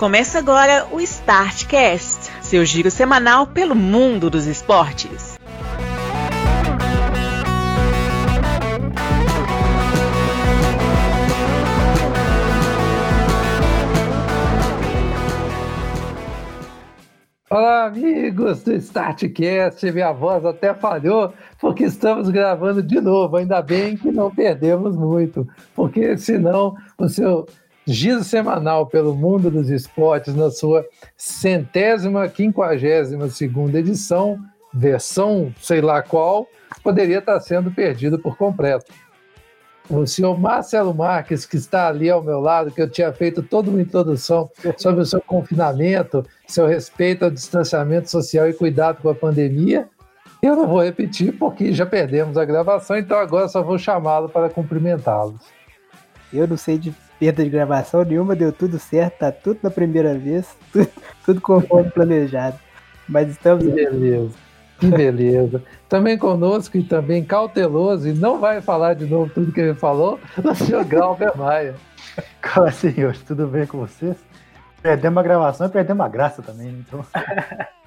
Começa agora o Startcast, seu giro semanal pelo mundo dos esportes. Olá, amigos do Startcast. Minha voz até falhou porque estamos gravando de novo. Ainda bem que não perdemos muito, porque senão o seu giro semanal pelo mundo dos esportes na sua centésima, quinquagésima segunda edição, versão sei lá qual, poderia estar sendo perdido por completo. O senhor Marcelo Marques, que está ali ao meu lado, que eu tinha feito toda uma introdução sobre o seu confinamento, seu respeito ao distanciamento social e cuidado com a pandemia, eu não vou repetir porque já perdemos a gravação, então agora só vou chamá-lo para cumprimentá-los. Eu não sei de perda de gravação nenhuma, deu tudo certo, tá tudo na primeira vez, tudo, tudo conforme planejado. Mas estamos. Que beleza, que beleza. também conosco e também cauteloso, e não vai falar de novo tudo que ele falou, o senhor Galber Maia. Olá, senhores, tudo bem com vocês? Perdemos a gravação e perdemos a graça também, então.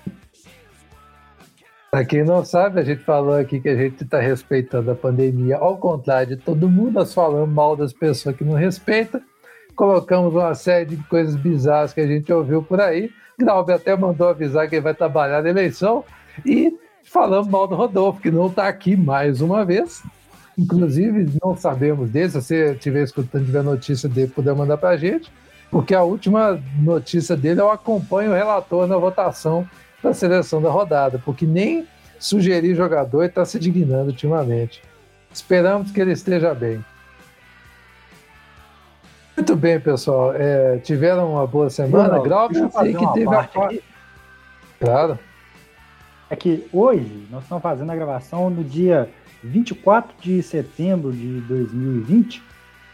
Para quem não sabe, a gente falou aqui que a gente está respeitando a pandemia, ao contrário de todo mundo, nós falamos mal das pessoas que não respeitam, colocamos uma série de coisas bizarras que a gente ouviu por aí. Grauber até mandou avisar que ele vai trabalhar na eleição. E falamos mal do Rodolfo, que não está aqui mais uma vez. Inclusive, não sabemos dele, se você estiver escutando, tiver notícia dele, puder mandar para a gente, porque a última notícia dele eu acompanho o relator na votação da seleção da rodada, porque nem sugerir jogador está se dignando ultimamente. Esperamos que ele esteja bem. Muito bem, pessoal. É, tiveram uma boa semana. Grau, sei que teve a parte. Claro. É que hoje nós estamos fazendo a gravação no dia 24 de setembro de 2020.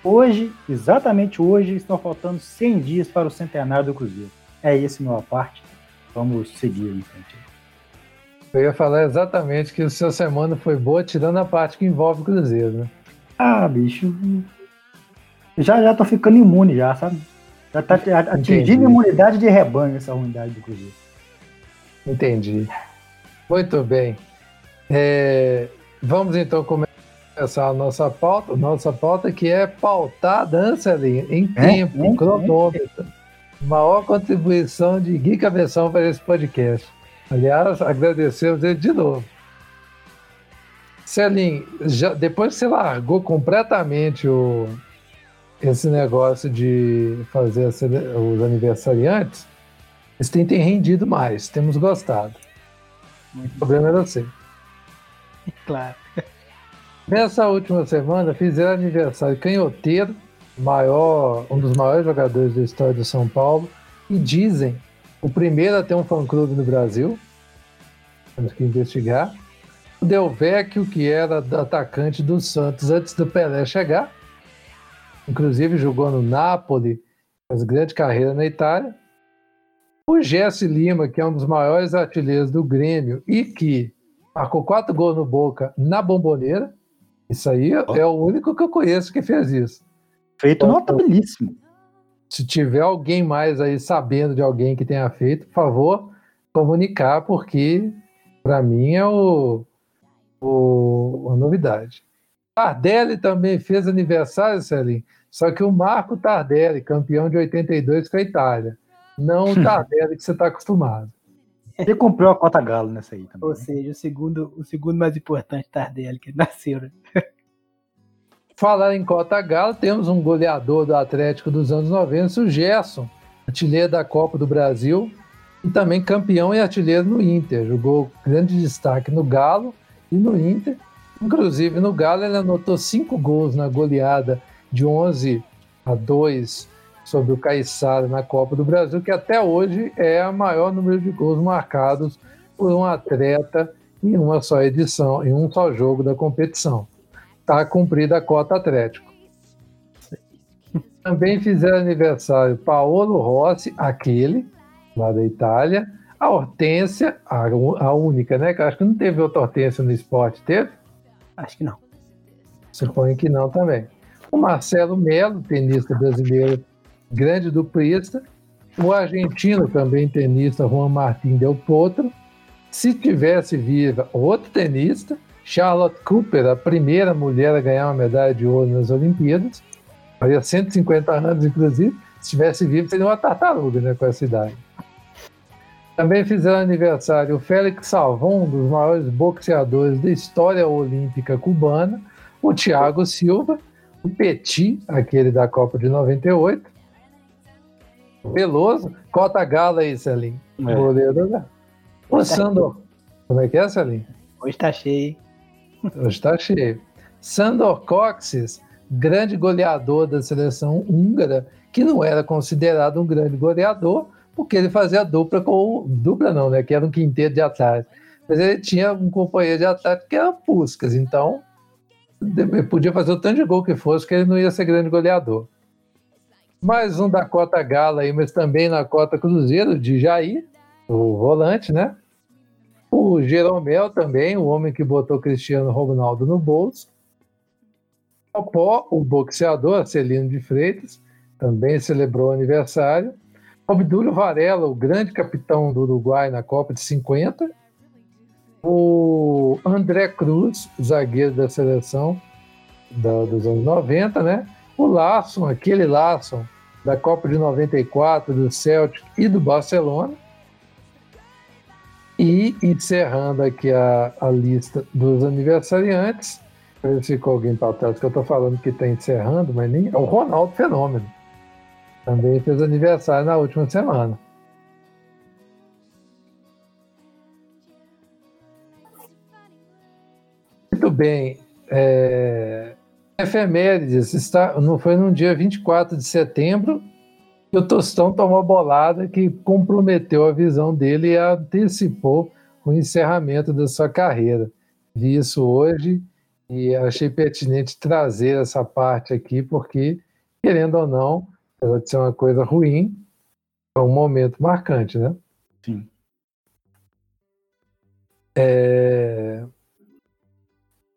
Hoje, exatamente hoje, estão faltando 100 dias para o centenário do Cruzeiro. É esse meu parte. Vamos seguir em frente. Eu ia falar exatamente que o seu semana foi boa, tirando a parte que envolve o Cruzeiro, né? Ah, bicho. Já já tô ficando imune já, sabe? Já tá atingindo imunidade de rebanho essa unidade do Cruzeiro. Entendi. Muito bem. É, vamos então começar a nossa pauta, nossa pauta que é pautada, Anselin, em é, tempo, é, cronômetro. Maior contribuição de Gui Cabeção para esse podcast. Aliás, agradecemos ele de novo. Celim, já, depois que você largou completamente o, esse negócio de fazer os aniversariantes, eles têm, têm rendido mais, temos gostado. Muito o problema era você. Claro. Nessa última semana fizeram aniversário canhoteiro, maior, um dos maiores jogadores da história do São Paulo, e dizem o primeiro a ter um fã-clube no Brasil. Temos que investigar. O Del Vecchio, que era atacante do Santos antes do Pelé chegar. Inclusive jogou no Napoli, fez grande carreira na Itália. O Jesse Lima, que é um dos maiores artilheiros do Grêmio e que marcou quatro gols no Boca na Bomboneira. Isso aí oh. é o único que eu conheço que fez isso. Feito então, notabilíssimo. Se tiver alguém mais aí sabendo de alguém que tenha feito, por favor, comunicar, porque para mim é o, o, uma novidade. Tardelli também fez aniversário, Celim, só que o Marco Tardelli, campeão de 82 com a Itália, não o Tardelli que você está acostumado. Ele comprou a cota galo nessa aí também. Ou né? seja, o segundo, o segundo mais importante Tardelli que nasceu. Né? Falar em Cota Galo, temos um goleador do Atlético dos anos 90, o Gerson, artilheiro da Copa do Brasil e também campeão e artilheiro no Inter. Jogou grande destaque no Galo e no Inter. Inclusive, no Galo, ele anotou cinco gols na goleada de 11 a 2 sobre o Caiçara na Copa do Brasil, que até hoje é o maior número de gols marcados por um atleta em uma só edição, em um só jogo da competição está cumprida a cota Atlético. Também fizeram aniversário Paolo Rossi, aquele, lá da Itália. A Hortência, a, a única, né? Que acho que não teve outra Hortência no esporte, teve? Acho que não. Suponho que não também. O Marcelo Melo, tenista brasileiro, grande duplista. o argentino também tenista Juan Martín Del Potro. Se tivesse viva outro tenista, Charlotte Cooper, a primeira mulher a ganhar uma medalha de ouro nas Olimpíadas, faria 150 anos, inclusive. Se tivesse vivo, seria uma tartaruga né, com essa idade. Também fizeram aniversário o Félix Salvon, um dos maiores boxeadores da história olímpica cubana, o Thiago Silva, o Petit, aquele da Copa de 98, Veloso, cota gala aí, Celim. É. Goleiro, né? O Sandor. Como é que é, Celim? Hoje tá cheio. Hoje tá cheio. Sandor Coxes, grande goleador da seleção húngara, que não era considerado um grande goleador, porque ele fazia dupla com. Dupla não, né? Que era um quinteto de ataque. Mas ele tinha um companheiro de ataque que era Puskas, então podia fazer o tanto de gol que fosse, que ele não ia ser grande goleador. Mais um da cota Gala aí, mas também na cota Cruzeiro de Jair, o volante, né? O Jeromel também, o homem que botou Cristiano Ronaldo no bolso. Popó, o boxeador, Celino de Freitas, também celebrou o aniversário. Obdúlio Varela, o grande capitão do Uruguai na Copa de 50. O André Cruz, zagueiro da seleção da, dos anos 90, né? O Larson, aquele Larson da Copa de 94, do Celtic e do Barcelona. E encerrando aqui a, a lista dos aniversariantes, ver se ficou alguém para trás, que eu estou falando que está encerrando, mas nem. É o Ronaldo Fenômeno. Também fez aniversário na última semana. Muito bem. É, efemérides, está, não foi no dia 24 de setembro que o Tostão tomou bolada que comprometeu a visão dele e antecipou o encerramento da sua carreira. Vi isso hoje e achei pertinente trazer essa parte aqui, porque, querendo ou não, pode ser uma coisa ruim, é um momento marcante, né? Sim. É...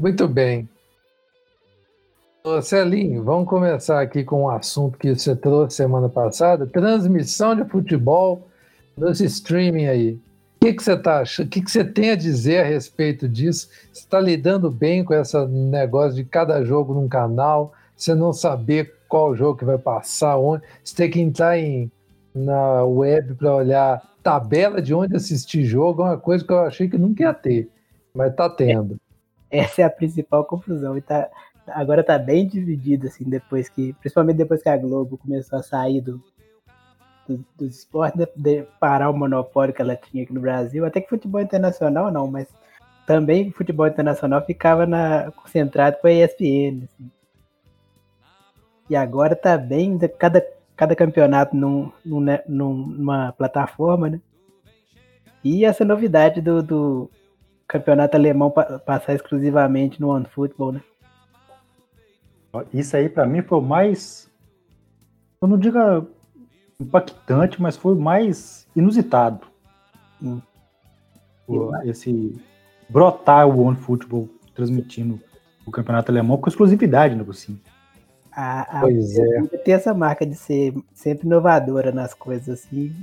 Muito bem. Celinho, vamos começar aqui com um assunto que você trouxe semana passada: transmissão de futebol nos streaming aí. O que, que você tá achando? O que, que você tem a dizer a respeito disso? Você está lidando bem com esse negócio de cada jogo num canal, você não saber qual jogo que vai passar, onde, você tem que entrar em, na web para olhar tabela de onde assistir jogo, é uma coisa que eu achei que nunca ia ter, mas está tendo. Essa é a principal confusão. E tá, agora tá bem dividido, assim, depois que. Principalmente depois que a Globo começou a sair do, do, dos esportes, de, parar o monopólio que ela tinha aqui no Brasil. Até que futebol internacional não, mas também futebol internacional ficava na, concentrado com a ESPN. Assim. E agora tá bem, cada, cada campeonato num, num, né, numa plataforma, né? E essa novidade do, do campeonato alemão passar exclusivamente no OneFootball, né? Isso aí para mim foi o mais, eu não diga impactante, mas foi o mais inusitado. Hum. esse brotar o One Football transmitindo o campeonato alemão com exclusividade no Bucinho. A, a pois é. tem essa marca de ser sempre inovadora nas coisas assim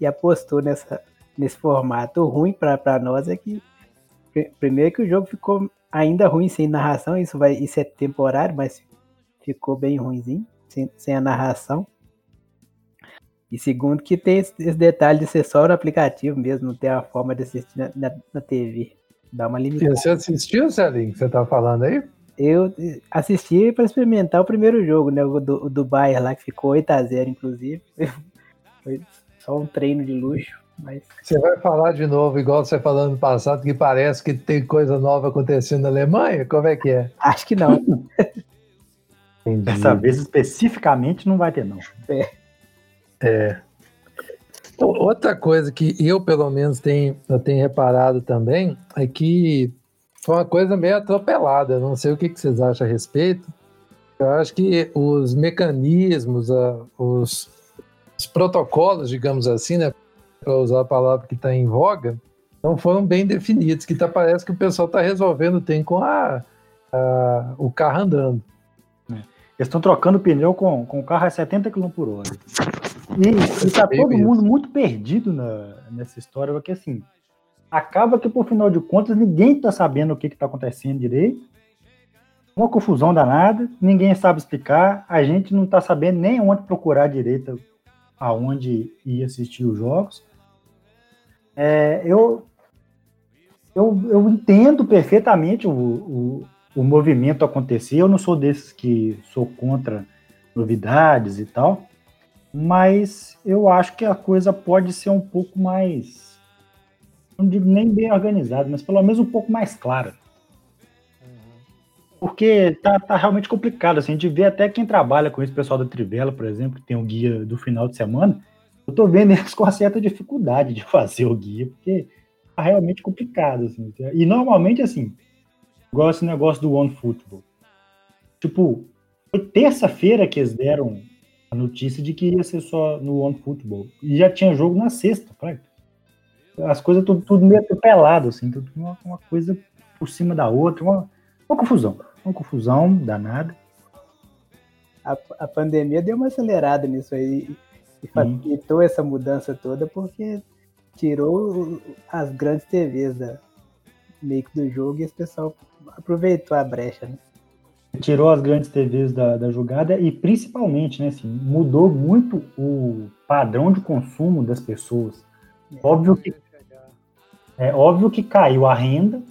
e apostou nessa, nesse formato. O ruim para nós é que primeiro que o jogo ficou ainda ruim sem narração, isso vai isso é temporário, mas ficou bem ruimzinho, sem, sem a narração. E segundo, que tem esse, detalhe de ser só no aplicativo mesmo, não ter a forma de assistir na, na, na TV. Dá uma limitada. Você assistiu, Celinho, que você tá falando aí? Eu assisti para experimentar o primeiro jogo, né? O do, o do Bayern lá, que ficou 8x0, inclusive. Foi só um treino de luxo. Mas... Você vai falar de novo, igual você falou no passado, que parece que tem coisa nova acontecendo na Alemanha? Como é que é? Acho que não. Entendi. Dessa vez especificamente não vai ter, não. É. é. Outra coisa que eu, pelo menos, tenho, eu tenho reparado também é que foi uma coisa meio atropelada. Não sei o que, que vocês acham a respeito. Eu acho que os mecanismos, os, os protocolos, digamos assim, né, para usar a palavra que está em voga, não foram bem definidos. Que tá, parece que o pessoal está resolvendo tem com a, a, o carro andando. Eles estão trocando pneu com, com o carro a 70 km por hora. E, e tá todo mundo muito perdido na, nessa história, porque assim, acaba que por final de contas ninguém tá sabendo o que, que tá acontecendo direito. Uma confusão danada, ninguém sabe explicar, a gente não tá sabendo nem onde procurar direito aonde ir assistir os jogos. É, eu, eu, eu entendo perfeitamente o, o, o movimento acontecer. Eu não sou desses que sou contra novidades e tal, mas eu acho que a coisa pode ser um pouco mais, não digo nem bem organizada, mas pelo menos um pouco mais clara. Porque tá, tá realmente complicado. Assim, a gente vê até quem trabalha com esse pessoal da Trivela, por exemplo, que tem o guia do final de semana. Eu tô vendo eles com uma certa dificuldade de fazer o guia, porque tá realmente complicado. Assim. E normalmente, assim, igual esse negócio do One Football. Tipo, foi terça-feira que eles deram a notícia de que ia ser só no One Football. E já tinha jogo na sexta, pai. As coisas tudo, tudo meio atropelado, assim, tudo uma, uma coisa por cima da outra, uma, uma confusão uma confusão danada. A, a pandemia deu uma acelerada nisso aí e facilitou essa mudança toda porque tirou as grandes TVs da, meio que do jogo e esse pessoal aproveitou a brecha, né? Tirou as grandes TVs da, da jogada e principalmente, né, assim, mudou muito o padrão de consumo das pessoas. É. Óbvio que é óbvio que caiu a renda,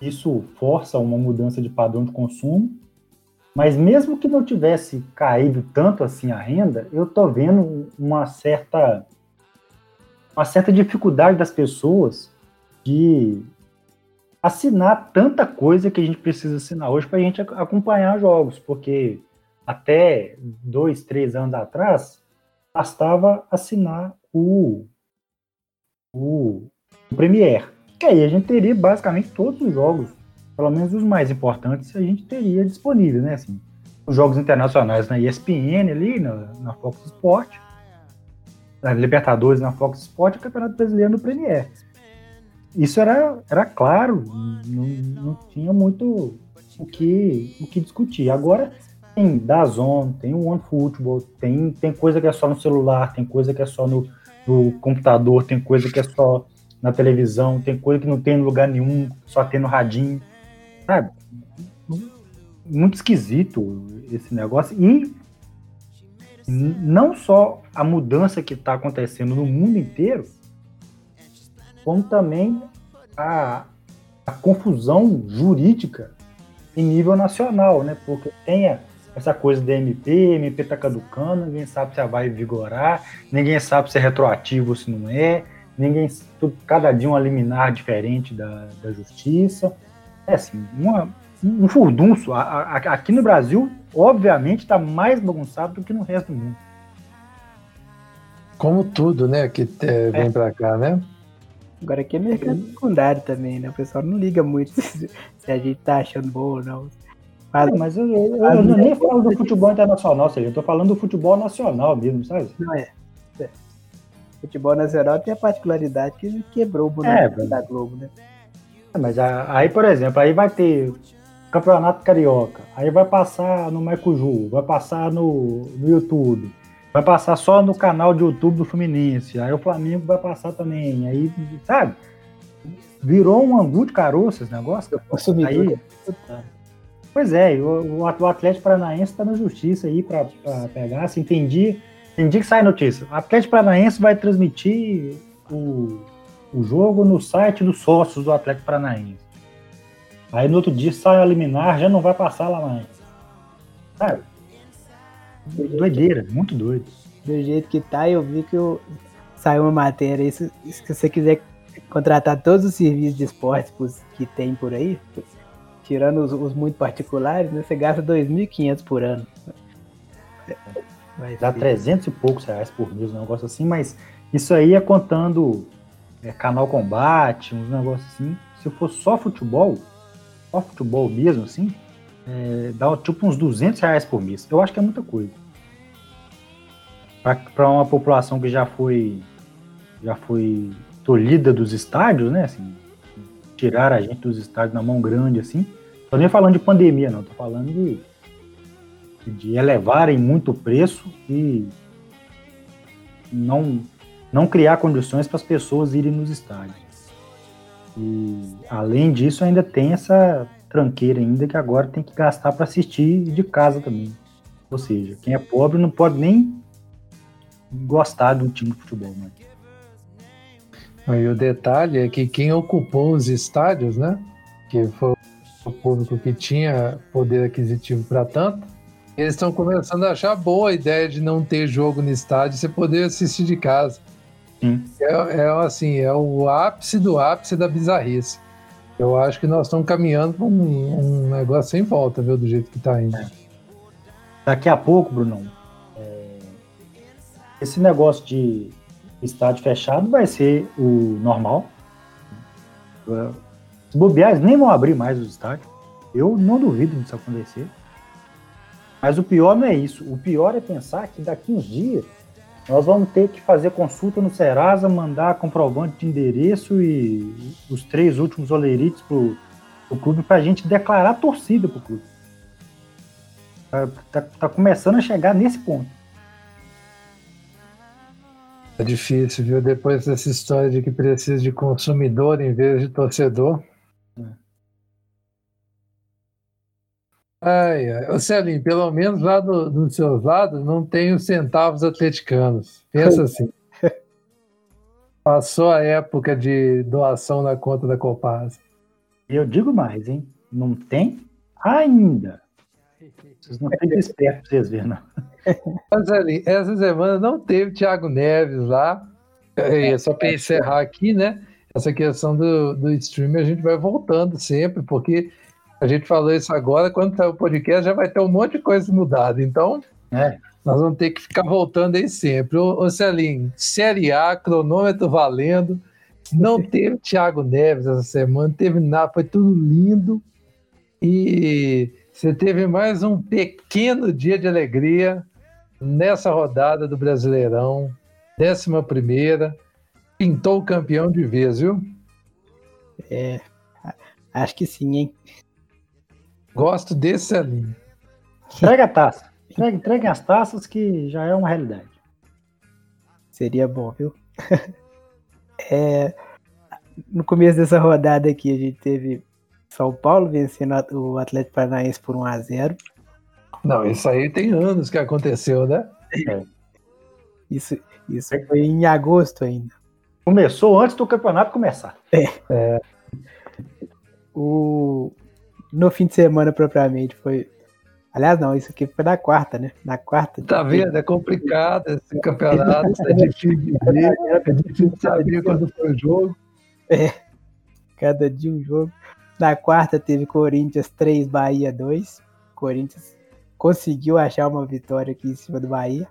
isso força uma mudança de padrão de consumo. Mas mesmo que não tivesse caído tanto assim a renda, eu tô vendo uma certa uma certa dificuldade das pessoas de assinar tanta coisa que a gente precisa assinar hoje para a gente acompanhar jogos, porque até dois, três anos atrás bastava assinar o, o, o. Que aí a gente teria basicamente todos os jogos, pelo menos os mais importantes, a gente teria disponível, né? Assim, os jogos internacionais na ESPN ali, na, na Fox Sport, na Libertadores na Fox Sport e o Campeonato Brasileiro no Premier. Isso era, era claro, não, não tinha muito o que, o que discutir. Agora tem Dazon, tem o OneFootball, tem, tem coisa que é só no celular, tem coisa que é só no, no computador, tem coisa que é só na televisão, tem coisa que não tem em lugar nenhum, só tem no radinho. Sabe? Muito esquisito esse negócio. E não só a mudança que está acontecendo no mundo inteiro, como também a, a confusão jurídica em nível nacional, né? Porque tem essa coisa da MP, MP tá caducando, ninguém sabe se vai vigorar, ninguém sabe se é retroativo ou se não é ninguém, cada dia um liminar diferente da, da justiça. É assim, uma, um furdunço. A, a, aqui no Brasil, obviamente, está mais bagunçado do que no resto do mundo. Como tudo, né, que é, vem é. para cá, né? Agora aqui é mercado secundário também, né? O pessoal não liga muito se a gente tá achando bom ou não. Mas, mas eu, eu, eu, eu nem falo do futebol internacional, ou seja, eu tô falando do futebol nacional mesmo, sabe? Não é futebol nacional tem a particularidade que quebrou o boneco é, da Globo, né? É, mas aí, por exemplo, aí vai ter Campeonato Carioca, aí vai passar no Mercuju, vai passar no, no YouTube, vai passar só no canal de YouTube do Fluminense, aí o Flamengo vai passar também, aí, sabe? Virou um angu de caroço esse negócio. Aí, pois é, o, o Atlético Paranaense está na justiça aí para pegar, se entendi tem dia que sai notícia. O Atlético Paranaense vai transmitir o, o jogo no site dos sócios do Atlético Paranaense. Aí no outro dia sai a liminar, já não vai passar lá mais. Sabe? Doideira, muito doido. Do jeito que tá, eu vi que eu... saiu uma matéria. Isso, se você quiser contratar todos os serviços de esportes que tem por aí, tirando os, os muito particulares, né, você gasta 2.500 por ano. Vai Dá 300 e poucos reais por mês, um negócio assim, mas isso aí é contando é, canal combate, uns negócios assim. Se for só futebol, só futebol mesmo, assim, é, dá tipo uns 200 reais por mês. Eu acho que é muita coisa. Para uma população que já foi já foi tolhida dos estádios, né? Assim, tirar a gente dos estádios na mão grande, assim. Tô nem falando de pandemia, não. Tô falando de de elevarem muito o preço e, não, não criar condições para as pessoas irem nos estádios. E além disso, ainda tem essa tranqueira ainda que agora tem que gastar para assistir de casa também. Ou seja, quem é pobre não pode nem gostar do time de futebol. Né? E o detalhe é que quem ocupou os estádios, né? Que foi o público que tinha poder aquisitivo para tanto, eles estão começando a achar boa a ideia de não ter jogo no estádio e você poder assistir de casa. É, é, assim, é o ápice do ápice da bizarrice. Eu acho que nós estamos caminhando para um, um, negócio sem volta, viu, do jeito que está indo. É. Daqui a pouco, Brunão, é... esse negócio de estádio fechado vai ser o normal. Os bobeares nem vão abrir mais os estádios. Eu não duvido disso acontecer. Mas o pior não é isso. O pior é pensar que daqui uns dias nós vamos ter que fazer consulta no Serasa, mandar comprovante de endereço e os três últimos olerites pro, pro clube para a gente declarar torcida pro clube. Tá, tá, tá, começando a chegar nesse ponto. É difícil, viu? Depois dessa história de que precisa de consumidor em vez de torcedor. Ai, ai. Ô Celinho, pelo menos lá do, dos seus lados não tem os centavos atleticanos. Pensa assim. Passou a época de doação na conta da Copasa. Eu digo mais, hein? Não tem ainda. Vocês não têm esperto pra vocês verem, não. Mas ali, essa semana não teve Thiago Neves lá. É, só para encerrar aqui, né? Essa questão do, do streaming a gente vai voltando sempre, porque a gente falou isso agora, quando sair o podcast já vai ter um monte de coisa mudada. Então, é. nós vamos ter que ficar voltando aí sempre. Ô, ô Celinho, Série A, cronômetro valendo. Não teve Thiago Neves essa semana, teve nada, foi tudo lindo. E você teve mais um pequeno dia de alegria nessa rodada do Brasileirão, décima primeira. Pintou o campeão de vez, viu? É, acho que sim, hein? Gosto desse ali. Entrega a taça. Entrega, entrega as taças que já é uma realidade. Seria bom, viu? é, no começo dessa rodada aqui, a gente teve São Paulo vencendo o Atlético Paranaense por 1 a 0 Não, isso aí tem anos que aconteceu, né? É. Isso, isso foi em agosto ainda. Começou antes do campeonato começar. É. é. O, no fim de semana propriamente foi. Aliás, não, isso aqui foi na quarta, né? Na quarta. Tá vendo? É complicado esse campeonato, é difícil de ver, é difícil de saber quando foi o jogo. É, cada dia um jogo. Na quarta teve Corinthians 3, Bahia 2. Corinthians conseguiu achar uma vitória aqui em cima do Bahia.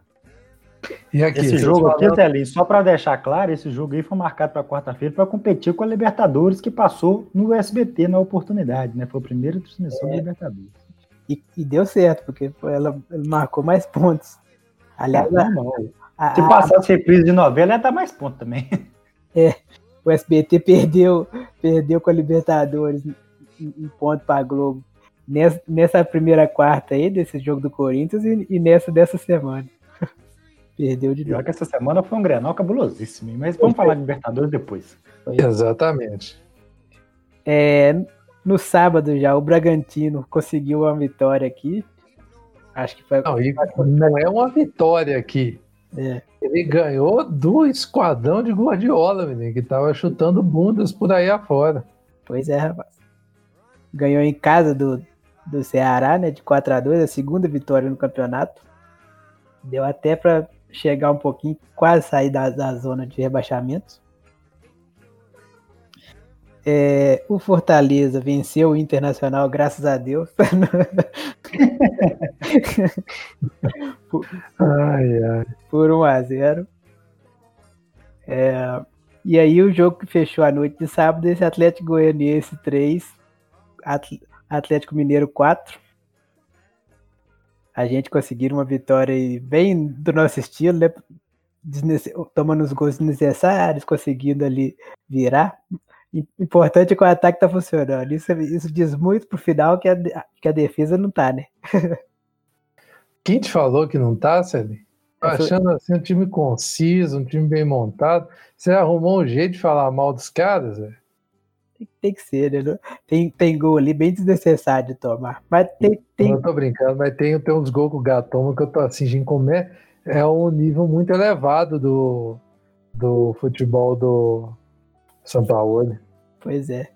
E aqui, esse jogo aqui, falando... só para deixar claro, esse jogo aí foi marcado para quarta-feira para competir com a Libertadores, que passou no SBT na oportunidade, né? Foi a primeira transmissão é. da Libertadores. E, e, deu certo, porque ela, ela marcou mais pontos. Aliás, é, a, se passasse reprise de novela, ia dar mais pontos também. É, o SBT perdeu, perdeu com a Libertadores um ponto para a Globo. Nessa, nessa primeira quarta aí, desse jogo do Corinthians, e, e nessa dessa semana. Perdeu de Pior que essa semana foi um Grenal cabulosíssimo, mas vamos falar de Libertadores depois. Exatamente. É, no sábado já, o Bragantino conseguiu uma vitória aqui. Acho que foi. Não, não é uma vitória aqui. É. Ele ganhou do esquadrão de Guardiola, menino, que tava chutando bundas por aí afora. Pois é, rapaz. Ganhou em casa do, do Ceará, né? De 4 a 2 a segunda vitória no campeonato. Deu até para chegar um pouquinho, quase sair da, da zona de rebaixamento. É, o Fortaleza venceu o Internacional, graças a Deus. por, ai, ai. por 1 a 0 é, E aí o jogo que fechou a noite de sábado, esse Atlético Goianiense 3, Atlético Mineiro 4 a gente conseguir uma vitória bem do nosso estilo, né? tomando os gols necessários, conseguindo ali virar. Importante é que o ataque tá funcionando. Isso, isso diz muito pro final que a, que a defesa não tá, né? Quem te falou que não tá, Celi? Achando assim um time conciso, um time bem montado. Você arrumou um jeito de falar mal dos caras, velho? Tem, que ser, né? Tem, tem gol ali bem desnecessário de tomar. Mas tem. tem... Eu tô brincando, mas tem, tem uns gols com o Gatoma que eu tô assim, como é, é um nível muito elevado do, do futebol do São Paulo. Pois é.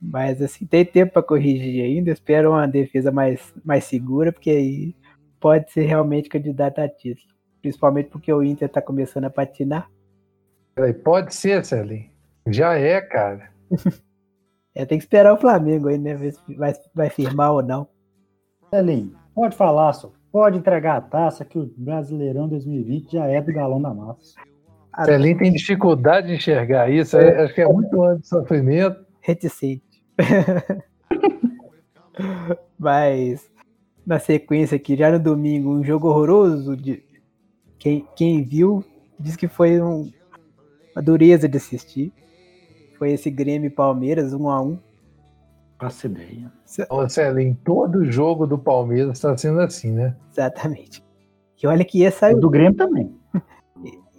Mas assim, tem tempo para corrigir ainda. Espero uma defesa mais, mais segura, porque aí pode ser realmente candidato a título. Principalmente porque o Inter tá começando a patinar. Pode ser, Celinho. Já é, cara. é, tem que esperar o Flamengo aí, né? Ver se vai, vai firmar ou não. Celinho, pode falar, só. Pode entregar a taça que o Brasileirão 2020 já é do galão da massa. Celinho tem dificuldade de enxergar isso. É. Acho que é muito ano de sofrimento. Reticente. Mas na sequência aqui, já no domingo, um jogo horroroso. De... Quem, quem viu diz que foi um... uma dureza de assistir. Foi esse Grêmio Palmeiras, um a um. Faço ideia. Ô, Celinho, todo jogo do Palmeiras está sendo assim, né? Exatamente. E olha que esse saiu. do Grêmio também.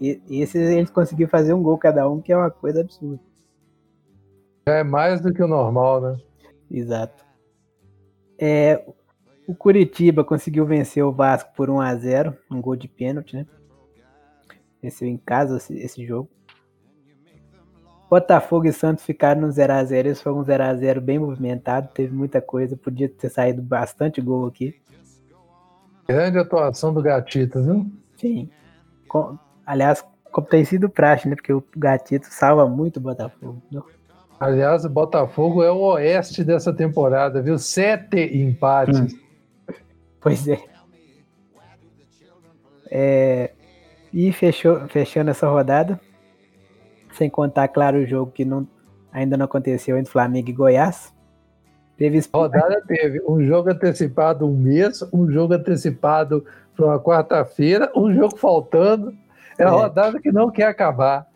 E, esse eles conseguiram fazer um gol cada um, que é uma coisa absurda. É mais do que o normal, né? Exato. É, o Curitiba conseguiu vencer o Vasco por 1 a 0 um gol de pênalti, né? Venceu em casa esse, esse jogo. Botafogo e Santos ficaram no 0x0. Esse foi um 0x0 bem movimentado, teve muita coisa, podia ter saído bastante gol aqui. Grande atuação do Gatito, viu? Sim. Com, aliás, como tem sido praxe, né? Porque o Gatito salva muito o Botafogo. Aliás, o Botafogo é o oeste dessa temporada, viu? Sete empates. Hum. Pois é. é. E fechou, fechando essa rodada, sem contar, claro, o jogo que não, ainda não aconteceu entre Flamengo e Goiás. Teve rodada teve um jogo antecipado um mês, um jogo antecipado para uma quarta-feira, um jogo faltando. É a é. rodada que não quer acabar.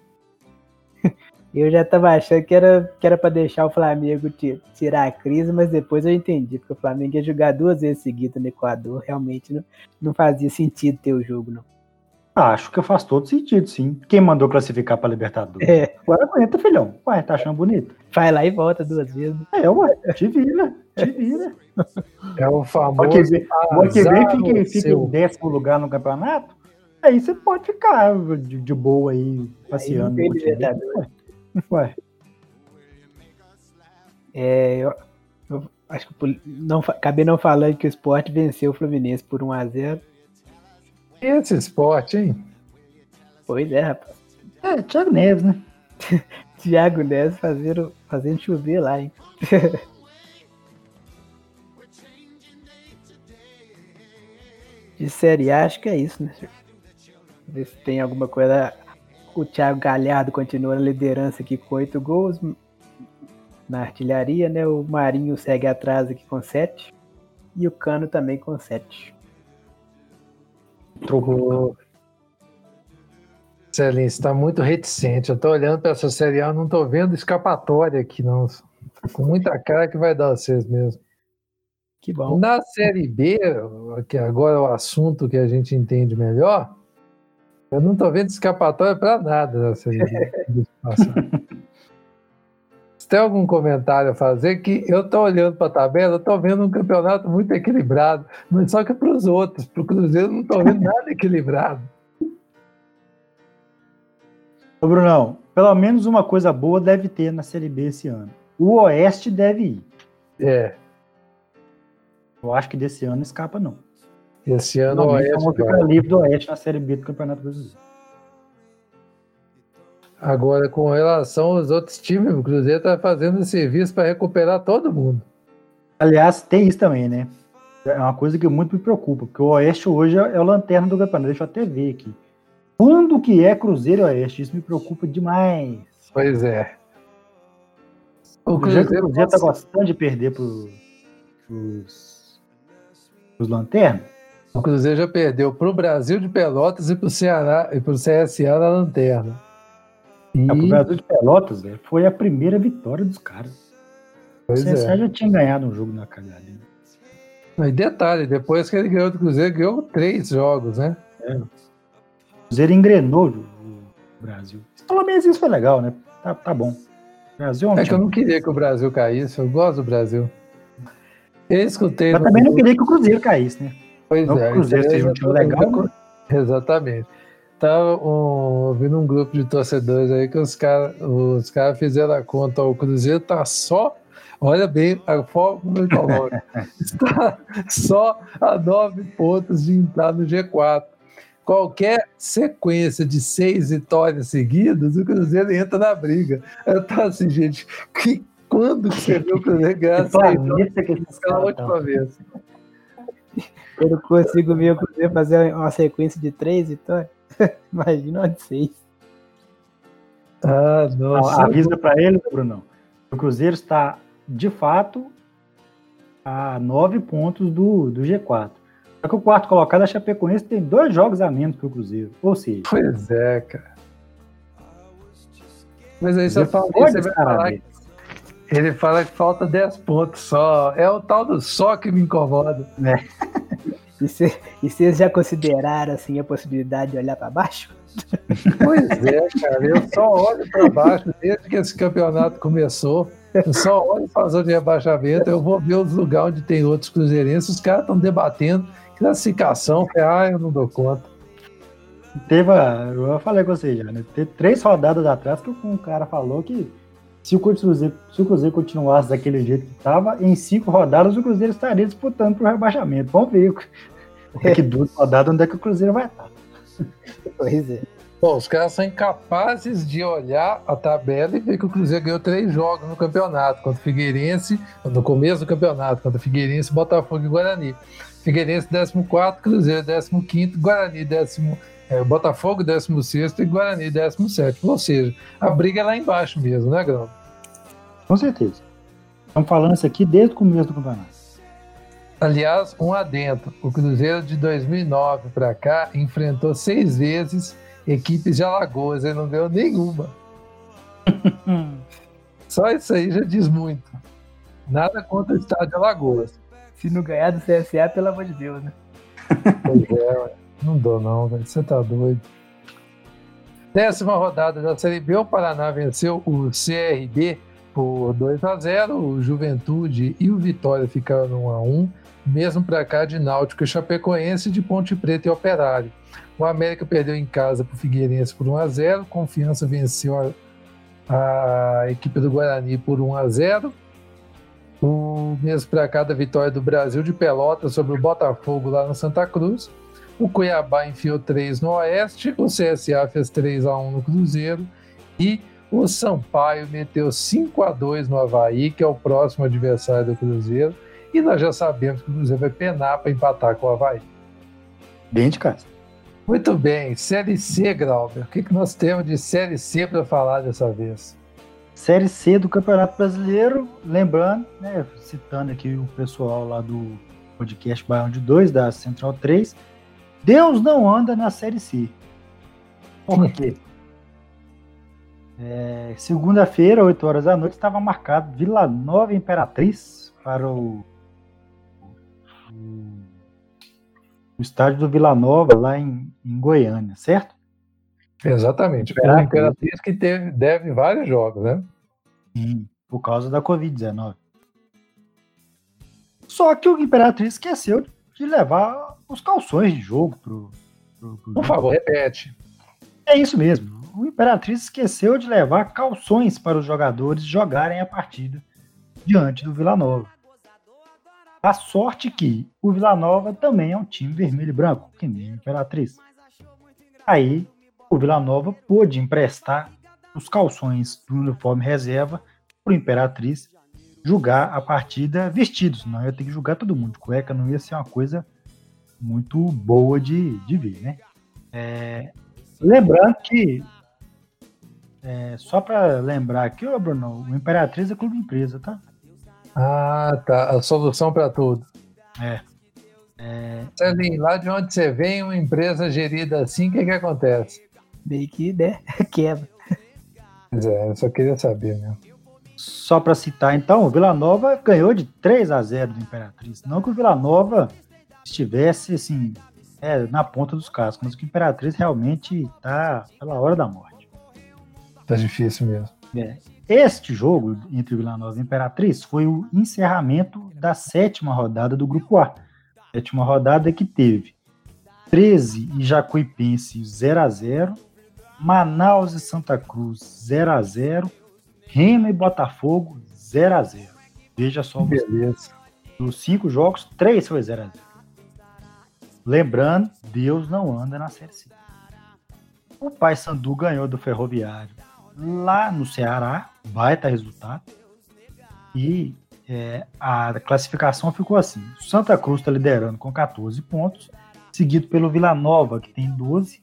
Eu já estava achando que era que era para deixar o Flamengo tirar a crise, mas depois eu entendi, porque o Flamengo ia jogar duas vezes seguidas no Equador, realmente não, não fazia sentido ter o jogo, não. Acho que faz todo sentido, sim. Quem mandou classificar para Libertadores? É. Agora aguenta, filhão. Ué, tá achando bonito? Vai lá e volta duas vezes. É, ué, te vira, te vira. É o famoso. O que vem, que vem fica, fica em décimo lugar no campeonato, aí você pode ficar de, de boa aí, passeando. Aí Libertadores. Ué. É, eu, eu, acho que não, acabei não falando que o esporte venceu o Fluminense por 1x0. Esse esporte, hein? Pois é, rapaz. É, Thiago Neves, né? Thiago Neves fazendo, fazendo chover lá, hein? De série A, acho que é isso, né? Ver se tem alguma coisa o Thiago Galhardo continua na liderança aqui com oito gols na artilharia, né? O Marinho segue atrás aqui com sete e o Cano também com sete. Trocou. Celinho, está muito reticente. Eu estou olhando para essa série A, não estou vendo escapatória aqui, não. Com muita cara que vai dar vocês mesmo. Que bom. Na série B, que agora é o assunto que a gente entende melhor, eu não tô vendo escapatória para nada nessa Se tem algum comentário a fazer, que eu tô olhando para a tabela, tô vendo um campeonato muito equilibrado, mas só que para os outros, para o Cruzeiro, não tô vendo nada equilibrado. Ô Brunão, pelo menos uma coisa boa deve ter na Série B esse ano. O Oeste deve ir. É. Eu acho que desse ano escapa, não. Esse ano o Oeste fica livre do Oeste na Série B do Campeonato Brasileiro. Agora, com relação aos outros times, o Cruzeiro está fazendo serviço para recuperar todo mundo. Aliás, tem isso também, né? É uma coisa que muito me preocupa, porque o Oeste hoje é o lanterna do campeonato. Deixa eu até ver aqui. Quando que é Cruzeiro e Oeste? Isso me preocupa demais. Pois é. O Cruzeiro está gostando de perder para os lanternas. O Cruzeiro já perdeu para o Brasil de Pelotas e para o Ceará e para o CSA na lanterna. E... É, o Brasil de Pelotas véio, foi a primeira vitória dos caras. Pois o CSA é. já tinha ganhado um jogo na cagada. E detalhe, depois que ele ganhou do Cruzeiro, ganhou três jogos, né? É. Cruzeiro engrenou o Brasil. Pelo menos isso foi legal, né? Tá, tá bom. Brasil é, um é que eu não queria que o Brasil caísse, eu gosto do Brasil. Eu escutei. Mas também não queria que o Cruzeiro caísse, né? Pois não é. o Cruzeiro seja um time legal. Exatamente. Tava um, ouvindo um grupo de torcedores aí que os caras os cara fizeram a conta. O Cruzeiro tá só Olha bem a forma como ele coloca. Está só a nove pontos de entrar no G4. Qualquer sequência de seis vitórias seguidas, o Cruzeiro entra na briga. Eu tô assim, gente, que, quando que você viu o Cruzeiro ganhar seis pela última vez? Eu não consigo ver o Cruzeiro fazer uma sequência de três vitórias. Imagina uma de seis. Ah, nossa. Avisa para ele, Bruno. O Cruzeiro está de fato, a nove pontos do, do G4. Só que o quarto colocado, a Chapecoense, tem dois jogos a menos que o Cruzeiro. Ou seja. Pois é, cara. Mas aí você fala, você vai falar que, ele fala que falta 10 pontos só. É o tal do só que me incomoda. É. E, vocês já consideraram assim a possibilidade de olhar para baixo? Pois é, cara. Eu só olho para baixo desde que esse campeonato começou. Eu só olho para a zona de rebaixamento, eu vou ver os lugares onde tem outros cruzeirenses, os caras estão debatendo classificação, ah, eu não dou conta. Teve, eu falei com você já, né? Teve três rodadas atrás que um cara falou que se o Cruzeiro, se o Cruzeiro continuasse daquele jeito que estava, em cinco rodadas o Cruzeiro estaria disputando para o rebaixamento. Vamos ver é. que duas rodadas onde é que o Cruzeiro vai estar. Pois é. Bom, os caras são incapazes de olhar a tabela e ver que o Cruzeiro ganhou três jogos no campeonato, contra o Figueirense, no começo do campeonato, contra o Figueirense, Botafogo e Guarani. Figueirense 14, Cruzeiro 15, Guarani 10, é, Botafogo 16 e Guarani 17. Ou seja, a briga é lá embaixo mesmo, né, Grão? Com certeza. Estamos falando isso aqui desde o começo do campeonato. Aliás, um adentro. O Cruzeiro de 2009 para cá enfrentou seis vezes equipes de Alagoas, ele não ganhou nenhuma. Só isso aí já diz muito. Nada contra o estado de Alagoas. Se não ganhar do CSA, pelo amor de Deus, né? Pois é, não dou não, velho. Você tá doido. Décima rodada da Série B, o Paraná venceu o CRB por 2 a 0 o Juventude e o Vitória ficaram no 1 a 1 mesmo para cá de Náutico e Chapecoense, de Ponte Preta e Operário. O América perdeu em casa para o Figueirense por 1 a 0 Confiança venceu a, a equipe do Guarani por 1 a 0 o mesmo para cá da vitória do Brasil de Pelotas sobre o Botafogo lá no Santa Cruz. O Cuiabá enfiou 3 no Oeste, o CSA fez 3 a 1 no Cruzeiro e o Sampaio meteu 5 a 2 no Havaí, que é o próximo adversário do Cruzeiro. E nós já sabemos que o Cruzeiro vai penar para empatar com o Havaí. Bem de casa. Muito bem, Série C, Grauber. O que, que nós temos de Série C para falar dessa vez? Série C do Campeonato Brasileiro, lembrando, né, citando aqui o pessoal lá do podcast Baião de 2, da Central 3, Deus não anda na Série C. Por quê? é, Segunda-feira, 8 horas da noite, estava marcado Vila Nova Imperatriz para o o estádio do Vila Nova, lá em, em Goiânia, certo? Exatamente. É a Imperatriz que teve, deve vários jogos, né? Sim, por causa da Covid-19. Só que o Imperatriz esqueceu de levar os calções de jogo pro. pro, pro Por favor, repete. É isso mesmo. O Imperatriz esqueceu de levar calções para os jogadores jogarem a partida diante do Vila Nova. A sorte que o Vila Nova também é um time vermelho e branco, que nem a Imperatriz. Aí o Vila Nova pôde emprestar os calções do uniforme reserva para o Imperatriz julgar a partida vestidos. Não ia ter que julgar todo mundo. Cueca não ia ser uma coisa muito boa de, de ver, né? É, lembrando que, é, só para lembrar aqui, ô Bruno, o Imperatriz é clube empresa, tá? Ah, tá. A solução para tudo. É. é... Celinho, lá de onde você vem, uma empresa gerida assim, o que, que acontece? Meio que, né? Quebra. Pois é, eu só queria saber mesmo. Só para citar, então, o Vila Nova ganhou de 3 a 0 do Imperatriz. Não que o Vila Nova estivesse, assim, é, na ponta dos cascos, mas o Imperatriz realmente tá pela hora da morte. Tá difícil mesmo. É. Este jogo entre Vila Nova e Imperatriz foi o encerramento da sétima rodada do Grupo A. Sétima rodada que teve 13 e Jacuipense 0 a 0 Manaus e Santa Cruz 0 a 0 Remo e Botafogo 0 a 0 Veja só. Beleza. Dos cinco jogos, três foi 0 a 0 Lembrando, Deus não anda na Série C. O Paysandu ganhou do Ferroviário lá no Ceará, baita resultado. E é, a classificação ficou assim: Santa Cruz está liderando com 14 pontos, seguido pelo Vila Nova, que tem 12.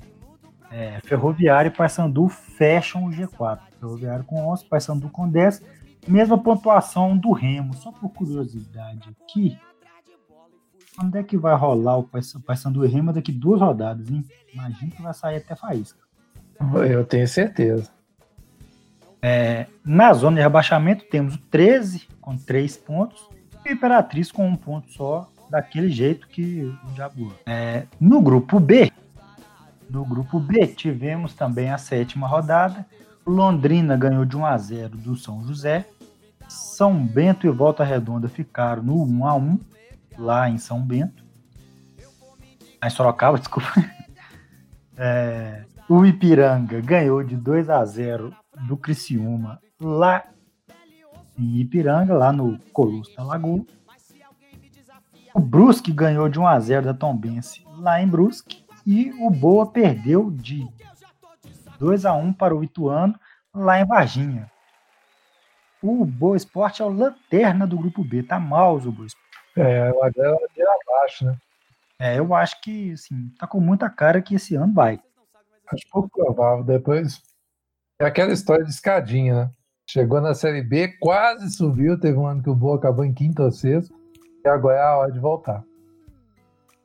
É, Ferroviário e Paysandu fecham o G4. Ferroviário com 11, Paysandu com 10. Mesma pontuação do Remo. Só por curiosidade aqui, quando é que vai rolar o Paysandu e Remo daqui duas rodadas, hein? Imagina que vai sair até faísca. Eu tenho certeza. É, na zona de rebaixamento temos o 13 com 3 pontos e o Imperatriz com um ponto só, daquele jeito que o Diabo. É, no grupo B, no grupo B tivemos também a sétima rodada. Londrina ganhou de 1 a 0 do São José. São Bento e Volta Redonda ficaram no 1 a 1 lá em São Bento. Em Sorocaba, desculpa. É, o Ipiranga ganhou de 2 a 0 do Criciúma lá em Ipiranga, lá no Colosso da Lagoa. O Brusque ganhou de 1 a 0 da Tombense lá em Brusque e o Boa perdeu de 2 a 1 para o Ituano lá em Varginha. O Boa Esporte é o lanterna do grupo B, tá mal o Boa Esporte. É, agora é abaixo, né? É, eu acho que, assim, tá com muita cara que esse ano vai. Acho pouco provável. Depois é aquela história de escadinha, né? Chegou na Série B, quase subiu. Teve um ano que o Boa acabou em quinto ou sexto. E agora é a hora de voltar.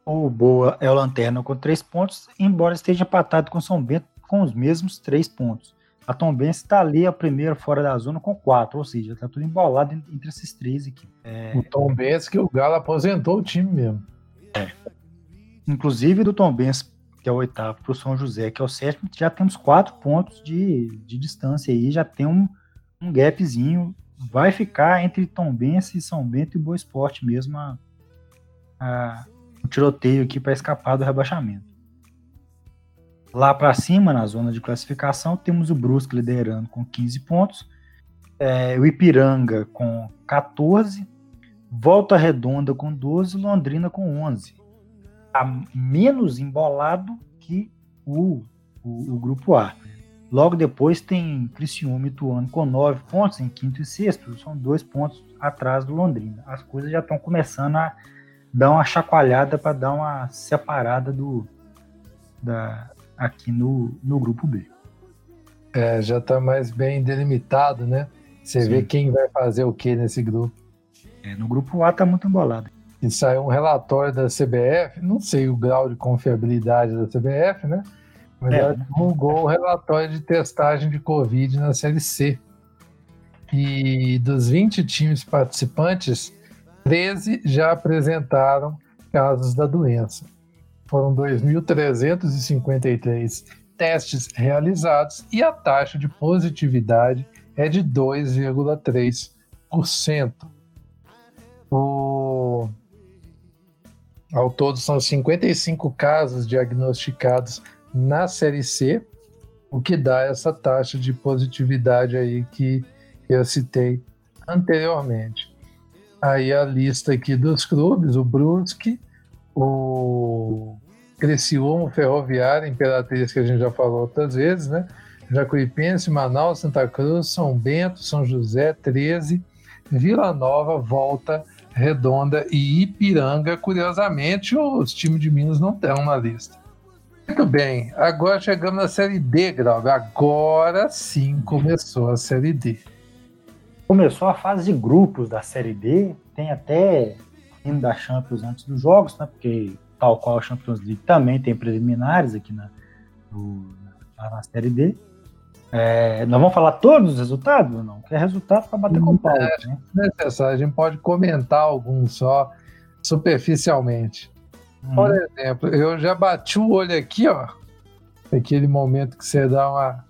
O Boa é o lanterna com três pontos, embora esteja empatado com São Bento com os mesmos três pontos. A Tom Benz está ali a primeira fora da zona com quatro, ou seja, está tudo embolado entre esses três aqui. É... O Tom Benz que o Galo aposentou o time mesmo. É. Inclusive do Tom Benz que é o oitavo, para o São José, que é o sétimo, já temos quatro pontos de, de distância aí, já tem um, um gapzinho. Vai ficar entre Tombense, São Bento e Boa Esporte mesmo a, a, o tiroteio aqui para escapar do rebaixamento. Lá para cima, na zona de classificação, temos o Brusque liderando com 15 pontos, é, o Ipiranga com 14, Volta Redonda com 12, Londrina com 11 tá menos embolado que o, o, o, grupo A. Logo depois tem Criciúma e Ituano com nove pontos em quinto e sexto, são dois pontos atrás do Londrina. As coisas já estão começando a dar uma chacoalhada para dar uma separada do da, aqui no, no grupo B. É, já está mais bem delimitado, né? Você Sim. vê quem vai fazer o que nesse grupo. É, no grupo A está muito embolado que saiu um relatório da CBF, não sei o grau de confiabilidade da CBF, né? Mas é. ela divulgou o relatório de testagem de Covid na Série C. E dos 20 times participantes, 13 já apresentaram casos da doença. Foram 2.353 testes realizados e a taxa de positividade é de 2,3%. Ao todo, são 55 casos diagnosticados na Série C, o que dá essa taxa de positividade aí que eu citei anteriormente. Aí a lista aqui dos clubes, o Brusque, o Criciúma, o Ferroviário, Imperatriz, que a gente já falou outras vezes, né? Jacuipense, Manaus, Santa Cruz, São Bento, São José, 13, Vila Nova, Volta, Redonda e Ipiranga, curiosamente, os times de Minas não estão na lista. Muito bem, agora chegamos na Série D, Grau. Agora sim começou a Série D. Começou a fase de grupos da Série D, tem até indo da Champions antes dos jogos, né? Porque tal qual a Champions League também tem preliminares aqui na, no, na, na Série D. É, nós vamos falar todos os resultados ou não? Que é resultado para bater com pau. É né? necessário, a gente pode comentar alguns só superficialmente. Uhum. Por exemplo, eu já bati o olho aqui, ó. Aquele momento que você dá uma,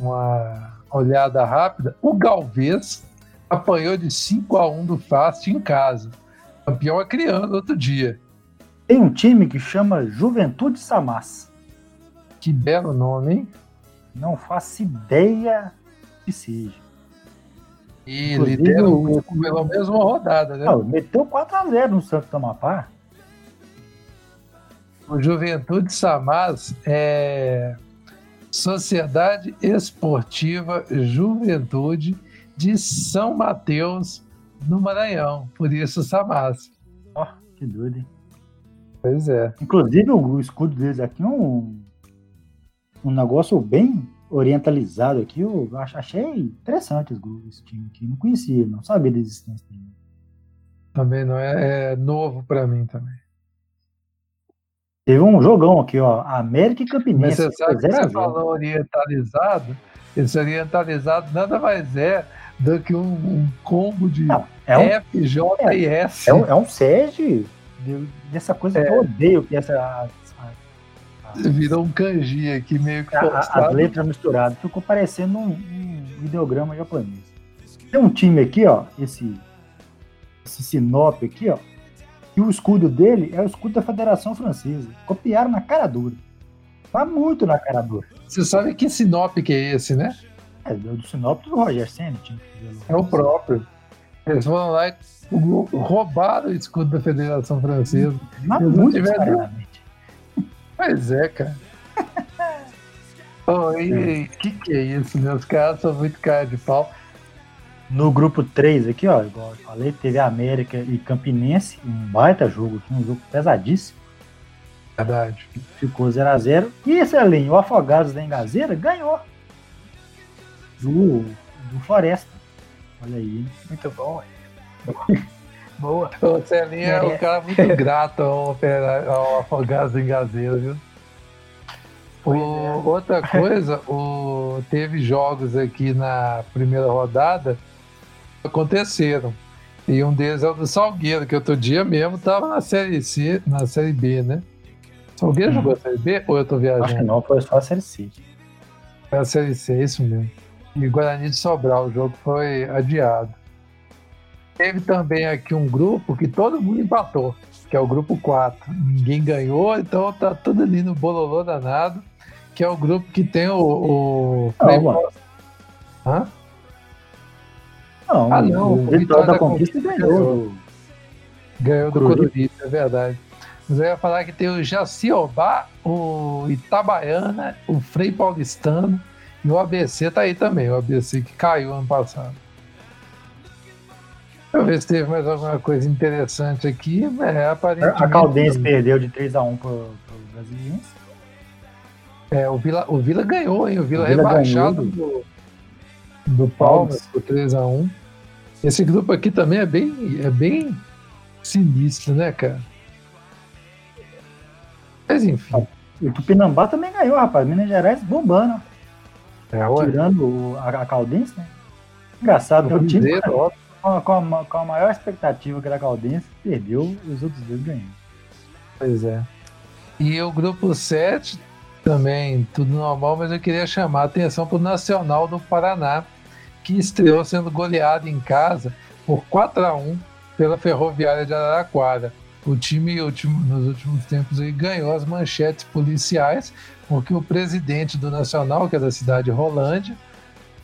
uma olhada rápida. O Galvez apanhou de 5 a 1 do Fast em casa. campeão é criando outro dia. Tem um time que chama Juventude Samas. Que belo nome, hein? Não faço ideia que seja. E Inclusive, lidera o pela mesma rodada, né? Não, meteu 4x0 no Santo Tamapá. O Juventude Samas é Sociedade Esportiva Juventude de São Mateus, no Maranhão. Por isso, Samas. Ó, oh, que doido, hein? Pois é. Inclusive, o escudo deles aqui é um, um negócio bem orientalizado aqui. Eu achei interessante esse time aqui. Não conhecia, não sabia da existência dele. Também não é, é novo para mim também. Teve um jogão aqui, ó. América e Campinense. Mas você sabe que você falou orientalizado? Esse orientalizado nada mais é do que um, um combo de não, é um, F, J é, e S. É um, é um SEG dessa coisa é. que eu odeio, que essa. A, a, Virou um kanji aqui, meio que As letras misturadas. Ficou parecendo um, um ideograma japonês. Tem um time aqui, ó, esse, esse Sinop aqui, ó, e o escudo dele é o escudo da Federação Francesa. Copiaram na cara dura. Tá muito na cara dura. Você sabe que Sinop que é esse, né? É do Sinop do Roger Senna. É o próprio. Eles foram lá e roubaram o escudo da Federação Francesa. Mas muito tiveram... Pois é, cara. oh, e o que, que é isso, Meus caras são muito cara de pau. No grupo 3 aqui, ó, igual eu falei, teve América e Campinense, um baita jogo, um jogo pesadíssimo. Verdade. Ficou 0x0. E esse ali, o Afogados da Engazeira ganhou. Do, do Floresta. Olha aí. Muito bom. Boa. O Celinho é um cara muito grato ao, ao Afogados da Engazeira, viu? O, é. Outra coisa, o, teve jogos aqui na primeira rodada aconteceram. E um deles é o do Salgueiro, que outro dia mesmo estava na Série C, na Série B, né? Salgueiro hum. jogou a Série B ou eu tô viajando? Acho que não, foi só a Série C. Foi a Série C, é isso mesmo. E Guarani de Sobral, o jogo foi adiado. Teve também aqui um grupo que todo mundo empatou, que é o grupo 4. Ninguém ganhou, então tá tudo ali no bololô danado, que é o grupo que tem o. o... Não, Hã? Não, ah, não. O Vitória da Conquista ganhou. Ganhou do Coruripe, é verdade. Mas eu ia falar que tem o Jaciobá, o Itabaiana, o Frei Paulistano e o ABC tá aí também, o ABC que caiu ano passado. Deixa eu ver se teve mais alguma coisa interessante aqui. É, aparentemente... A Caldense perdeu de 3x1 pro, pro Brasiliense. É, o Vila, o Vila ganhou, hein? O Vila, o Vila rebaixado do, do Palmeiras por 3x1. Esse grupo aqui também é bem, é bem sinistro, né, cara? Mas enfim. O Tupinambá também ganhou, rapaz. Minas Gerais bombando. É, Tirando o, a, a Caldense, né? Engraçado, o time com, a, com, a, com a maior expectativa que era a Caldense, perdeu os outros dois ganhando. Pois é. E o grupo 7 também, tudo normal, mas eu queria chamar a atenção para o Nacional do Paraná, que estreou sendo goleado em casa por 4 a 1 pela Ferroviária de Araraquara. O time nos últimos tempos aí, ganhou as manchetes policiais, porque o presidente do Nacional, que é da cidade de Rolândia,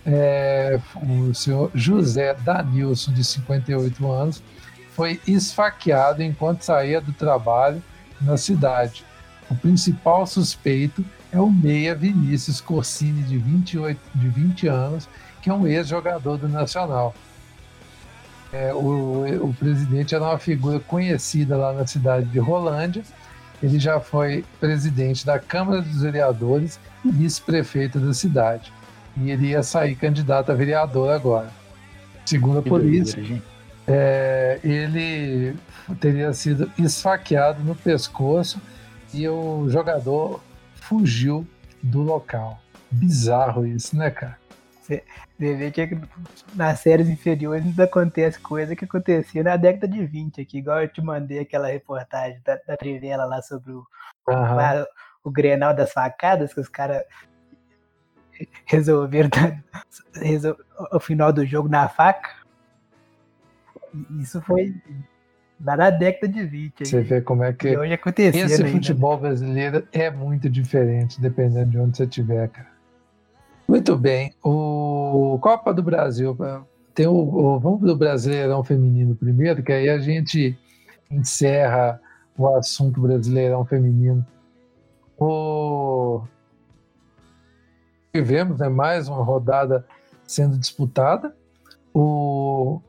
é, o senhor José Danilson, de 58 anos, foi esfaqueado enquanto saía do trabalho na cidade. O principal suspeito é o meia Vinícius Corsini, de, 28, de 20 anos, que é um ex-jogador do Nacional. É, o, o presidente era uma figura conhecida lá na cidade de Rolândia. Ele já foi presidente da Câmara dos Vereadores e vice-prefeito da cidade. E ele ia sair candidato a vereador agora. Segundo a polícia, é, ele teria sido esfaqueado no pescoço e o jogador fugiu do local. Bizarro isso, né, cara? Você vê que nas séries inferiores ainda acontece coisa que acontecia na década de 20 aqui, igual eu te mandei aquela reportagem da, da Trivela lá sobre o, uhum. lá, o Grenal das facadas, que os caras resolveram resol, o final do jogo na faca. Isso foi lá na década de 20. Você vê como é que hoje esse ainda. futebol brasileiro é muito diferente, dependendo de onde você estiver, cara. Muito bem. O Copa do Brasil, tem o, o vamos do Brasileirão Feminino primeiro, que aí a gente encerra o assunto Brasileirão Feminino. O... Tivemos né, mais uma rodada sendo disputada. O...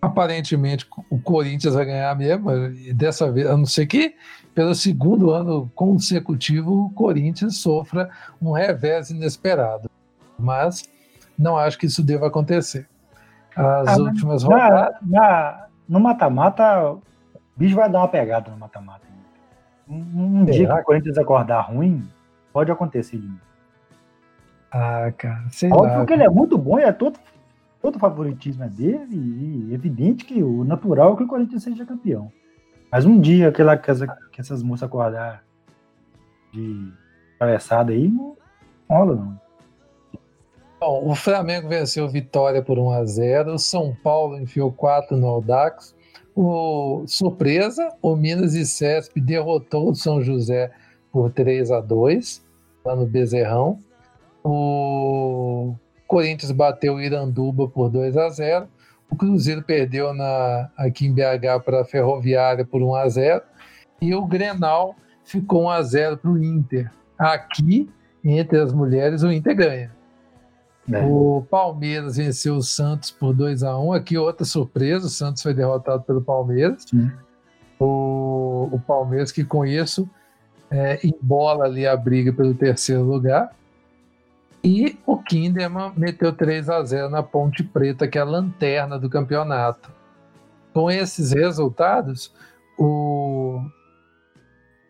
Aparentemente o Corinthians vai ganhar mesmo, e dessa vez, a não ser que pelo segundo ano consecutivo o Corinthians sofra um revés inesperado mas não acho que isso deva acontecer. As ah, últimas na, rodadas. Na, no mata-mata, o bicho vai dar uma pegada no mata-mata. Um, um dia que o Corinthians acordar ruim, pode acontecer de Ah, cara, sei Óbvio lá. que ele é muito bom e é todo, todo favoritismo é dele, e é evidente que o natural é que o Corinthians seja campeão. Mas um dia que, ela, que, essa, que essas moças acordar de atravessada aí, não rola, não. Bom, o Flamengo venceu Vitória por 1 a 0 o São Paulo enfiou 4 no Audax. O surpresa, o Minas e Cesp derrotou o São José por 3 a 2 lá no Bezerrão. O Corinthians bateu o Iranduba por 2 a 0 O Cruzeiro perdeu na, aqui em BH para a Ferroviária por 1 a 0 E o Grenal ficou 1 a 0 para o Inter. Aqui, entre as mulheres, o Inter ganha. É. O Palmeiras venceu o Santos por 2 a 1 Aqui outra surpresa, o Santos foi derrotado pelo Palmeiras. O, o, Palmeiras que com isso é, embola ali a briga pelo terceiro lugar. E o Kinderman meteu 3 a 0 na Ponte Preta, que é a lanterna do campeonato. Com esses resultados, o,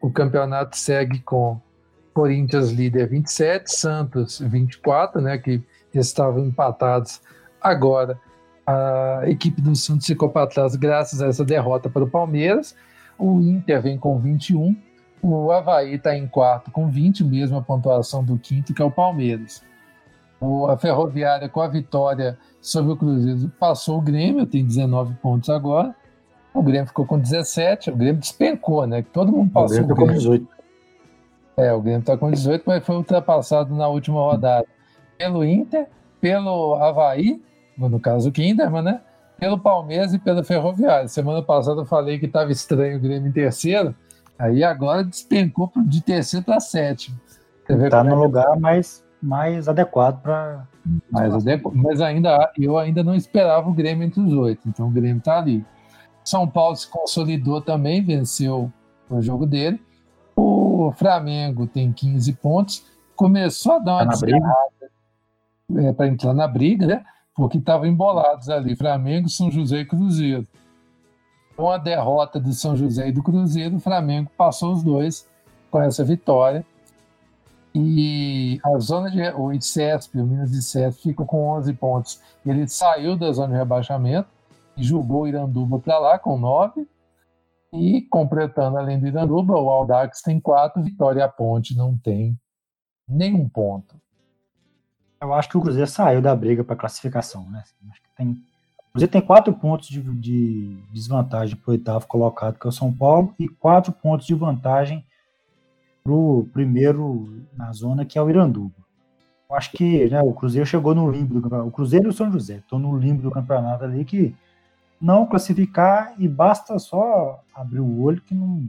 o campeonato segue com Corinthians líder 27, Santos 24, né, que estavam empatados. Agora, a equipe do Santos ficou para trás graças a essa derrota para o Palmeiras. O Inter vem com 21. O Havaí está em quarto com 20, mesma pontuação do quinto, que é o Palmeiras. O, a Ferroviária, com a vitória sobre o Cruzeiro, passou o Grêmio, tem 19 pontos agora. O Grêmio ficou com 17, o Grêmio despencou, né? Todo mundo passou. O Grêmio, o Grêmio. com 18. É, o Grêmio está com 18, mas foi ultrapassado na última rodada pelo Inter, pelo Havaí, no caso o Kinderman, né? Pelo Palmeiras e pelo Ferroviário. Semana passada eu falei que estava estranho o Grêmio em terceiro, aí agora despencou de terceiro para sétimo. Está no é lugar mais, mais adequado para. Mais adequado, mas ainda eu ainda não esperava o Grêmio entre os oito, então o Grêmio está ali. São Paulo se consolidou também, venceu o jogo dele. O Flamengo tem 15 pontos, começou a dar uma tá é, para entrar na briga, né? Porque estavam embolados ali, Flamengo, São José e Cruzeiro. Com a derrota do São José e do Cruzeiro, o Flamengo passou os dois com essa vitória. E a zona de o ICESP, o Minas de ICESP, ficou com 11 pontos. Ele saiu da zona de rebaixamento e jogou Iranduba para lá com 9. E completando além do Iranduba, o Aldax tem 4, Vitória Ponte não tem nenhum ponto. Eu acho que o Cruzeiro saiu da briga para classificação, né? Acho que tem, Cruzeiro tem quatro pontos de, de desvantagem para o oitavo colocado, que é o São Paulo, e quatro pontos de vantagem para o primeiro na zona, que é o Iranduba. Eu acho que né, o Cruzeiro chegou no limbo do campeonato. O Cruzeiro e o São José estão no limbo do campeonato ali que não classificar e basta só abrir o olho que não,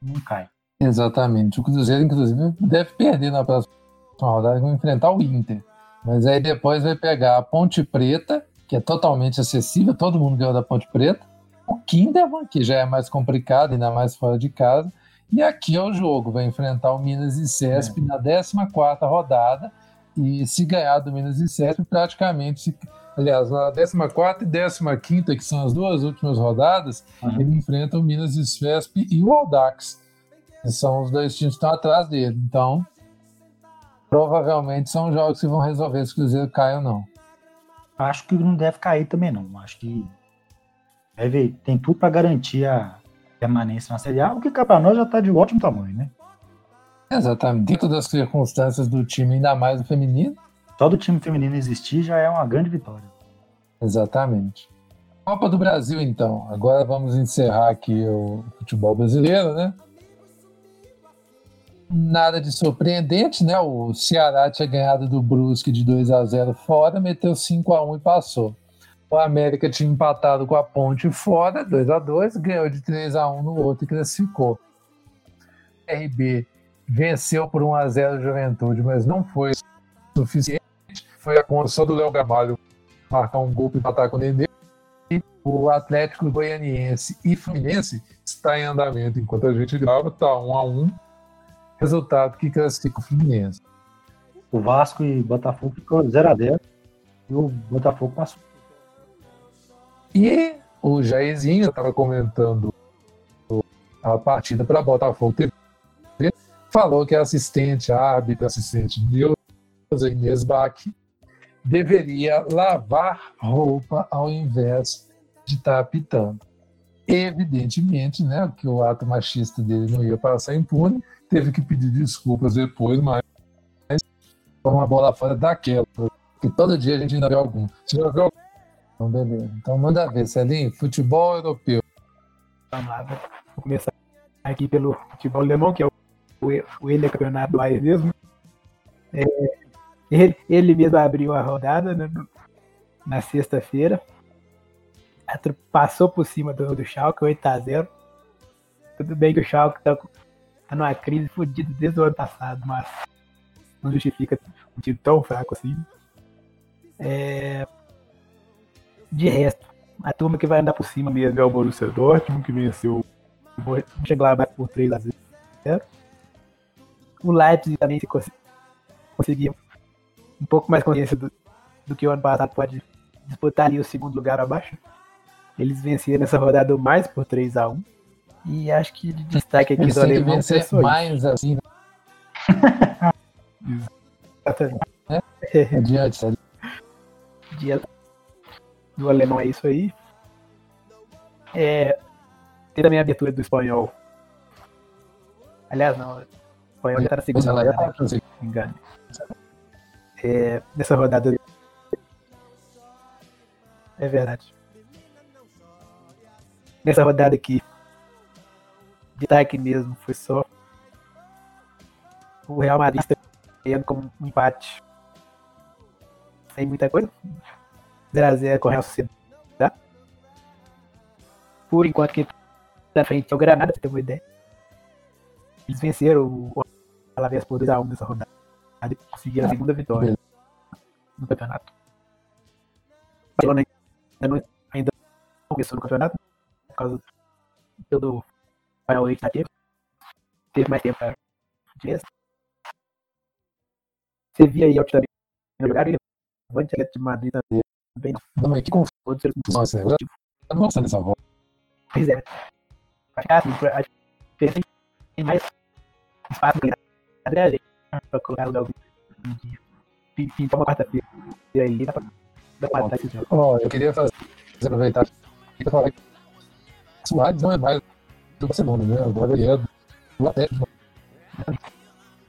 não cai. Exatamente. O Cruzeiro, inclusive, deve perder na próxima rodada vão enfrentar o Inter. Mas aí depois vai pegar a Ponte Preta, que é totalmente acessível, todo mundo ganhou da Ponte Preta. O Kinderman, que já é mais complicado, ainda mais fora de casa. E aqui é o jogo, vai enfrentar o Minas e Cesp é. na 14 rodada. E se ganhar do Minas e Cesp, praticamente, aliás, na 14 e 15, que são as duas últimas rodadas, uhum. ele enfrenta o Minas e Cesp e o Aldax, que são os dois times que estão atrás dele. Então, provavelmente são jogos que vão resolver se o Cruzeiro cai ou não. Acho que não deve cair também, não. Acho que deve, tem tudo para garantir a permanência na Série A, o que para nós já está de ótimo tamanho, né? Exatamente. Dentro das circunstâncias do time, ainda mais do feminino. Só do time feminino existir já é uma grande vitória. Exatamente. Copa do Brasil, então. Agora vamos encerrar aqui o futebol brasileiro, né? Nada de surpreendente, né? O Ceará tinha ganhado do Brusque de 2 a 0 fora, meteu 5 a 1 e passou. O América tinha empatado com a Ponte fora, 2 a 2 ganhou de 3 a 1 no outro e classificou. RB venceu por 1 a 0 Juventude, mas não foi suficiente. Foi a condição do Léo Gamalho marcar um gol para empatar com o Nenê. E o Atlético Goianiense e Fluminense está em andamento. Enquanto a gente grava, está 1 a 1 resultado que classifica o Fluminense. O Vasco e Botafogo ficou 0 a 0 e o Botafogo passou. E o Jairzinho estava comentando a partida para Botafogo TV, falou que a assistente, a árbitra assistente Neuza Inês Bach, deveria lavar roupa ao invés de estar tá apitando. Evidentemente, né, que o ato machista dele não ia passar impune, teve que pedir desculpas depois, mas foi uma bola fora daquela, que todo dia a gente ainda vê algum. Já viu algum? Então, beleza. Então, manda ver, Celinho. Futebol europeu. Lá, vou começar aqui pelo futebol alemão, que é o, o ele é campeonato país mesmo. É, ele, ele mesmo abriu a rodada né, na sexta-feira. Passou por cima do, do Schalke, 8x0. Tudo bem que o Schalke tá, tá numa crise fodida desde o ano passado, mas não justifica um time tão fraco assim. É, de resto, a turma que vai andar por cima mesmo é o Borussia Dortmund, que venceu o Mönchengladbach por 3 a 0 O Leipzig também se conseguiu um pouco mais consciência do, do que o ano passado pode disputar ali o segundo lugar abaixo. Eles venceram essa rodada mais por 3 a 1 E acho que de destaque aqui Eles do alemão vencer mais assim. Né? Exatamente. É? Adiante, Dia do alemão é isso aí. É, tem também a abertura do espanhol. Aliás, não. O espanhol já tá na segunda rodada. Não engano. É, nessa rodada. É verdade. Nessa rodada aqui. Destaque mesmo foi só. O Real Madrid está com um empate. Sem muita coisa. 0x0 com o Real Sociedade. Tá? Por enquanto, quem tá na frente é o Granada, pra ter uma ideia. Eles venceram o Alavés por 2x1 nessa rodada. E conseguiram a segunda vitória no campeonato. O Barcelona ainda não, ainda não começou no campeonato, por causa do Final Eight da teve. Mais tempo para Você via aí também jogar e Levante de Madrid também bem. Não, mas que confusão. Eu não gosto dessa volta. Pois é. Acho que a diferença tem mais espaço pra gente pra colocar o Pintar uma quarta-feira aí, dá pra, matar esse jogo. Ó, eu queria fazer, aproveitar pra falar que o Soares não é mais do Barcelona, né? Agora ele é do Atlético.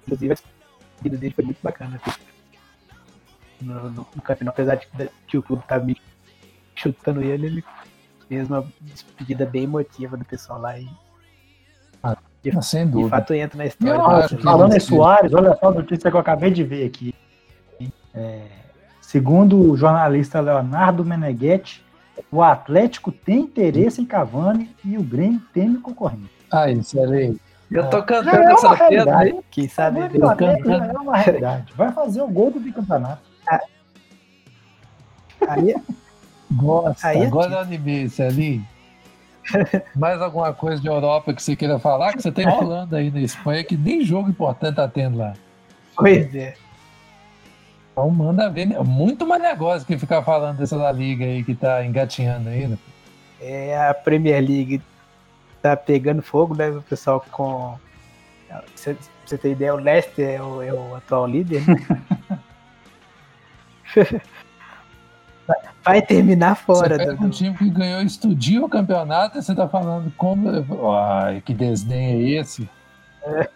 Inclusive, a vida dele foi muito bacana. No, no, no campeonato, apesar de que o clube tá me chutando ele, ele fez uma despedida bem emotiva do pessoal lá e. Ah, de, sem dúvida. De fato entra na história. Não, falando em Soares, olha só a notícia que eu acabei de ver aqui. É, segundo o jornalista Leonardo Meneghetti, o Atlético tem interesse em Cavani e o Grêmio teme concorrente. Ah, isso é Eu tô cantando é essa pedra aí. Quem sabe? Eu é uma realidade. Vai fazer o gol do bicampeonato. Aí, Nossa, aí agora eu animei, Celinho. Mais alguma coisa de Europa que você queira falar? Que você tem é. falando aí na Espanha que nem jogo importante tá tendo lá. Pois é. Então manda ver, né? muito mais negócio que ficar falando dessa liga aí que tá engatinhando ainda. É, a Premier League tá pegando fogo, né? O pessoal com Você, você tem ideia, o Leicester é o, é o atual líder. Né? vai terminar fora. Você pega do... um time que ganhou estudio o campeonato e você tá falando como. Ai, que desdém é esse? É.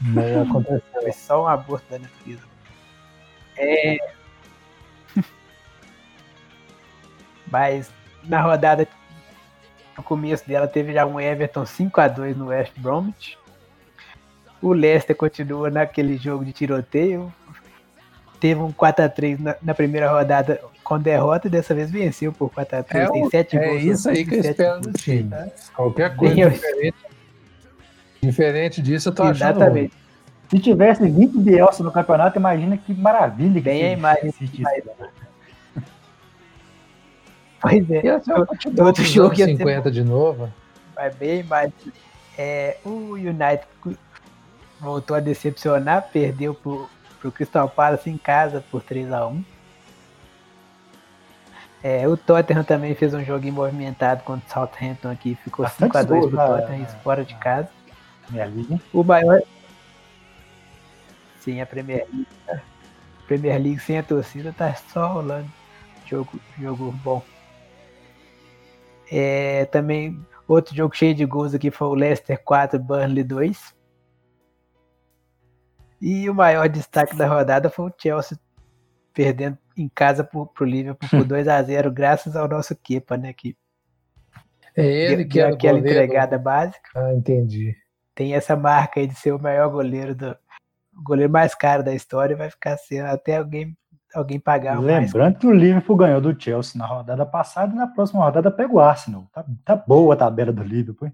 Não aconteceu. Foi só um aborto da natureza. É. Mas na rodada, no começo dela, teve já um Everton 5x2 no West Bromwich. O Leicester continua naquele jogo de tiroteio. Teve um 4x3 na, na primeira rodada com derrota e dessa vez venceu por 4x3. É, tem 7 é gols. É isso aí que eu espero do time. Né? Qualquer coisa diferente, diferente disso, eu tô Exatamente. achando. Se tivesse 20 Bielsa no campeonato, imagina que maravilha que Bem a imagem. Pois é. Todo outro jogo 50 de novo. Vai bem, mas é, o United voltou a decepcionar, perdeu pro, pro Crystal Palace em casa por 3 a 1 é, o Tottenham também fez um jogo movimentado contra o Southampton aqui, ficou 5x2 pro Tottenham fora de casa. O maior. Sim, a Premier League. Né? Premier League sem a torcida tá só rolando. Jogo, jogo bom. É, também outro jogo cheio de gols aqui foi o Leicester 4, Burnley 2. E o maior destaque da rodada foi o Chelsea perdendo em casa pro, pro Liverpool por 2 a 0 graças ao nosso Kepa, né? Que é ele que é aquela goleiro. entregada básica. Ah, entendi. Tem essa marca aí de ser o maior goleiro do goleiro mais caro da história, vai ficar sendo até alguém alguém pagar Lembrando que o Liverpool ganhou do Chelsea na rodada passada e na próxima rodada pega o Arsenal. Tá, tá boa a tabela do Liverpool.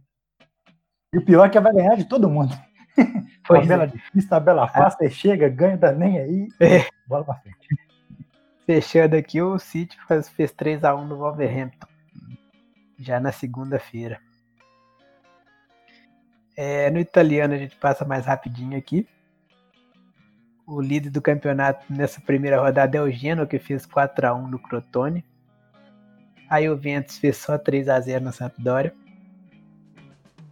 E o pior é que vai ganhar de todo mundo. Pois tabela é. difícil, tabela fácil, ah. chega, ganha, tá nem aí. É. Bola pra frente. Fechando aqui, o City fez, fez 3x1 no Wolverhampton. Já na segunda-feira. É, no italiano a gente passa mais rapidinho aqui. O líder do campeonato nessa primeira rodada é o Genoa, que fez 4x1 no Crotone. Aí o Ventus fez só 3x0 na Sampdoria.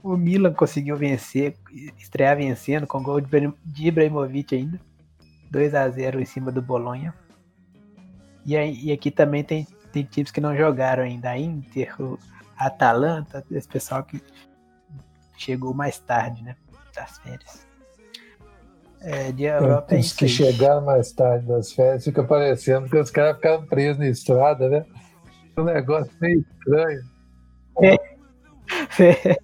O Milan conseguiu vencer, estrear vencendo com gol de Ibrahimovic ainda. 2 a 0 em cima do Bolonha. E, aí, e aqui também tem, tem times que não jogaram ainda. A Inter, o Atalanta, esse pessoal que chegou mais tarde, né? Das férias. É, de Europa é Os que chegaram mais tarde das férias, fica parecendo que os caras ficaram presos na estrada, né? Um negócio meio estranho. É. É.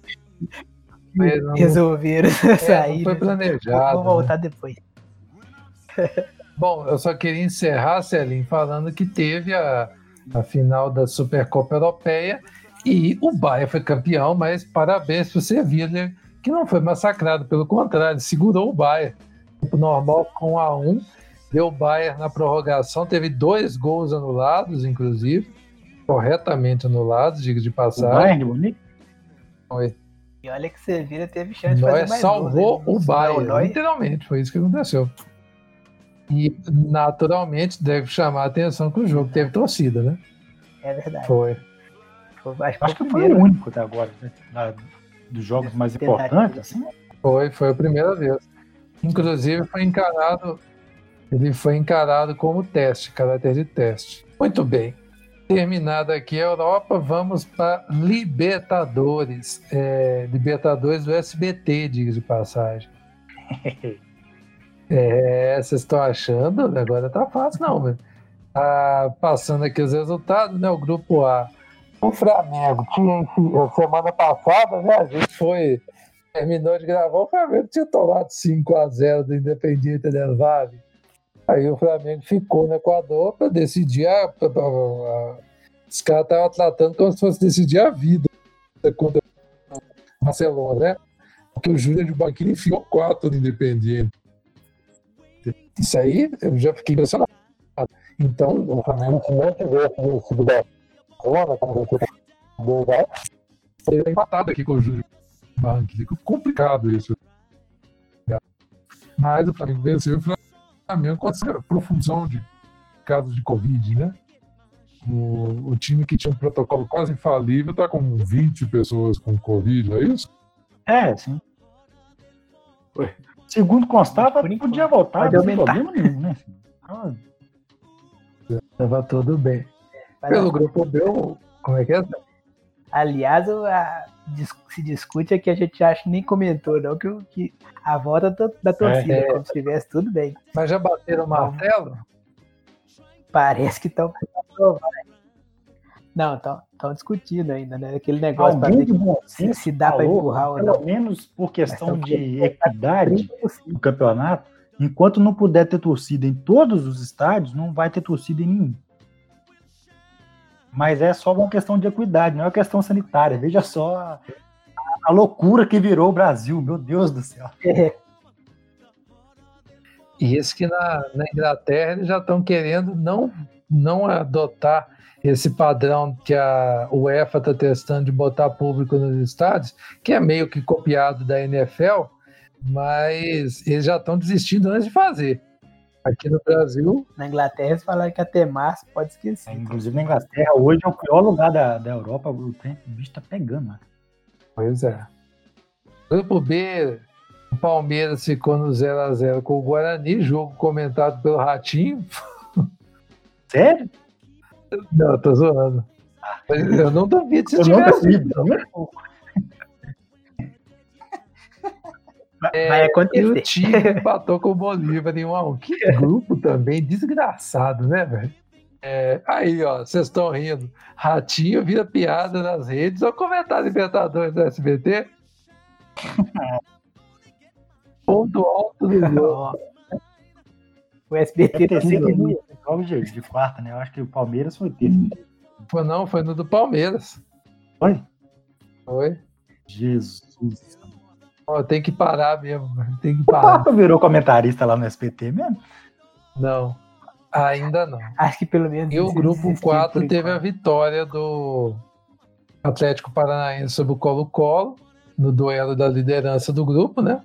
Resolveram é, sair. Não foi planejado. Vou voltar né? depois. Bom, eu só queria encerrar, Celim, falando que teve a, a final da Supercopa Europeia e o Bayern foi campeão, mas parabéns para o Sevilla, que não foi massacrado, pelo contrário, segurou o Bayern. Normal com a 1, deu o Bayern na prorrogação, teve dois gols anulados, inclusive, corretamente anulados, diga de passagem. O Bayern, bonito? Foi. E olha que Sevilla teve chance de fazer mais salvou gols, o Bayern, não, literalmente, foi isso que aconteceu. E naturalmente deve chamar a atenção que o jogo teve torcida, né? É verdade. Foi. foi acho, acho que foi o único até agora, né? Dos jogos mais importantes, assim. Foi, foi a primeira vez. Inclusive foi encarado, ele foi encarado como teste, caráter de teste. Muito bem. Terminada aqui a Europa, vamos para Libertadores. É, Libertadores do SBT, diga de passagem. é, vocês estão achando? Agora tá fácil, não, velho. Tá passando aqui os resultados, né? O grupo A. O Flamengo tinha semana passada, né? A gente foi. Terminou de gravar, o Flamengo tinha tomado 5x0 do Independiente del Valle. Aí o Flamengo ficou no Equador para decidir a, a, a, os caras estavam tratando como se fosse decidir a vida contra o Barcelona, né? Porque o Júnior de Banquinho enfiou quatro no Independiente. Isso aí eu já fiquei impressionado. Então, o Flamengo, não tivesse vencido Barcelona, como você seria empatado aqui com o Júnior Banquinho. Complicado isso. Mas o Flamengo venceu o Flamengo com essa profusão de casos de Covid, né? O, o, time que tinha um protocolo quase infalível está com 20 pessoas com Covid, não é isso? É, sim. Segundo constava, podia voltar, não aumentar. problema nenhum, né? Ah, Tava tudo bem. Pelo grupo B, como é que é? Aliás, o- a- se discute aqui, a gente acha que nem comentou, não, que, que a volta do- da torcida, É. como se tivesse tudo bem. Mas já bateram o martelo? Parece que estão. Não, estão discutindo ainda, né? Aquele negócio para ver se, se dá para empurrar ou pelo não. menos por questão de tão- equidade no campeonato, enquanto não puder ter torcida em todos os estádios, não vai ter torcida em nenhum. Mas é só uma questão de equidade, não é uma questão sanitária. Veja só a, a loucura que virou o Brasil, meu Deus do céu. É, E esse que na, na Inglaterra eles já estão querendo não, não adotar esse padrão que a UEFA está testando de botar público nos estádios, que é meio que copiado da NFL, mas eles já estão desistindo antes de fazer. Aqui no Brasil, na Inglaterra eles falaram que até março pode esquecer. É, inclusive na Inglaterra, hoje é o pior lugar da, da Europa, o, trem- o bicho tá pegando. Né? pois é. Grupo B, o Palmeiras ficou no 0x0 com o Guarani, jogo comentado pelo Ratinho. Sério? Não, tô zoando. Eu não duvido se Eu não duvido. Vai- É, Vai E o acontecer. time empatou com o Bolívar em 1 a 1 Que grupo também, desgraçado, né, velho? É, aí, ó, vocês estão rindo. Ratinho vira piada nas redes. Olha o comentário Libertadores do SBT. Ponto alto do jogo. O SBT Deve ter tá no jogo de, de quarta, né? Eu acho que o Palmeiras foi terça. Foi não, foi no do Palmeiras. Foi? Foi. Jesus. Ó, tem que parar mesmo, tem que O parar. Papa virou comentarista lá no SPT mesmo? Não, ainda não. Acho que pelo menos. E o grupo desistiram 4 por teve a vitória do Atlético Paranaense sobre o Colo-Colo, no duelo da liderança do grupo, né?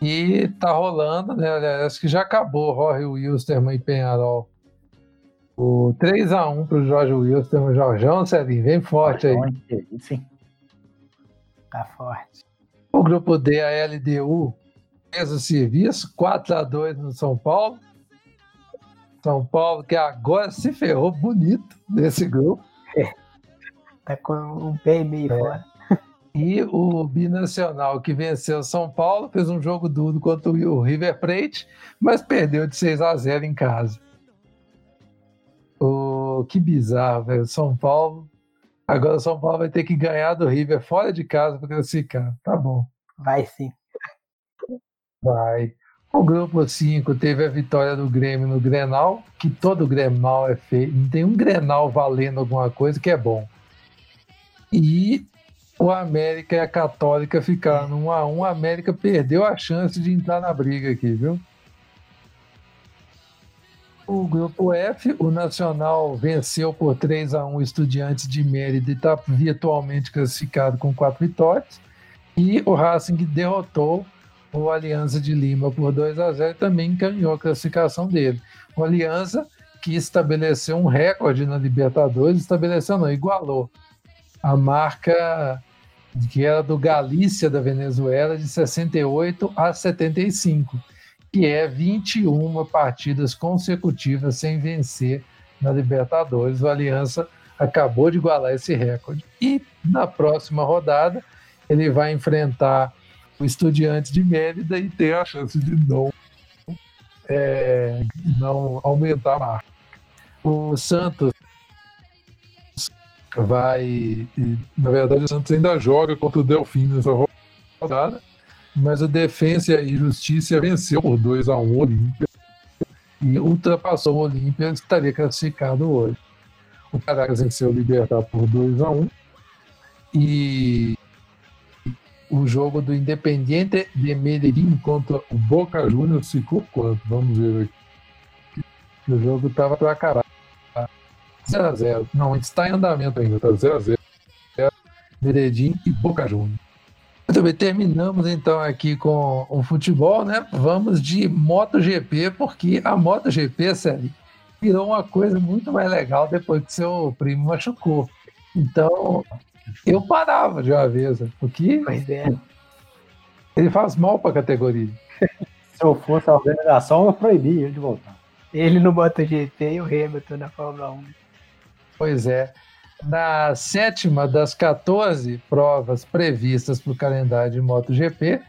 E tá rolando, né? Aliás, acho que já acabou Jorge Wilstermann e Penharol. O 3x1 pro Jorge Wilstermann, Jorjão, Celinho, vem forte aí. Hein? Tá forte. O grupo D, a LDU, fez o serviço, 4x2 no São Paulo. São Paulo, que agora se ferrou bonito nesse grupo. Tá com um pé e meio É. fora. E o Binacional, que venceu São Paulo, fez um jogo duro contra o River Plate, mas perdeu de 6 a 0 em casa. O, que bizarro, velho. São Paulo. Agora o São Paulo vai ter que ganhar do River fora de casa para classificar. Tá bom. Vai sim. Vai. O grupo 5 teve a vitória do Grêmio no Grenal, que todo Grenal é feio. Não tem um Grenal valendo alguma coisa que é bom. E o América e a Católica ficaram no 1 a 1 A América perdeu a chance de entrar na briga aqui, viu? O grupo F, o Nacional venceu por 3 a 1 o Estudiantes de Mérida e está virtualmente classificado com quatro vitórias. E o Racing derrotou o Aliança de Lima por 2 a 0 e também encaminhou a classificação dele. O Aliança, que estabeleceu um recorde na Libertadores, estabeleceu não, igualou a marca que era do Galícia da Venezuela de 68 a 75, que é 21 partidas consecutivas sem vencer na Libertadores. O Aliança acabou de igualar esse recorde. E na próxima rodada ele vai enfrentar o Estudiantes de Mérida e ter a chance de não, é, não aumentar a marca. O Santos vai. Na verdade, o Santos ainda joga contra o Delfim nessa rodada, mas o Defensa e Justiça venceu por 2 a 1 o Olímpia e ultrapassou o Olímpia, estaria classificado hoje. O Caracas venceu o Libertar por 2 a 1 e o jogo do Independiente de Medellín contra o Boca Juniors ficou quanto? Vamos ver aqui. O jogo estava para acabar. 0x0. Não, está em andamento ainda, tá 0x0. Medellín e Boca Juniors. Muito bem, terminamos então aqui com o futebol, né? Vamos de MotoGP, porque a MotoGP, sério, virou uma coisa muito mais legal depois que seu primo machucou. Então, eu parava de uma vez, porque Pois é. Ele faz mal para a categoria. Se eu fosse a organização, eu proibia ele de voltar. Ele no MotoGP e o Hamilton na Fórmula 1. Pois é. Na sétima das 14 provas previstas para o calendário de MotoGP,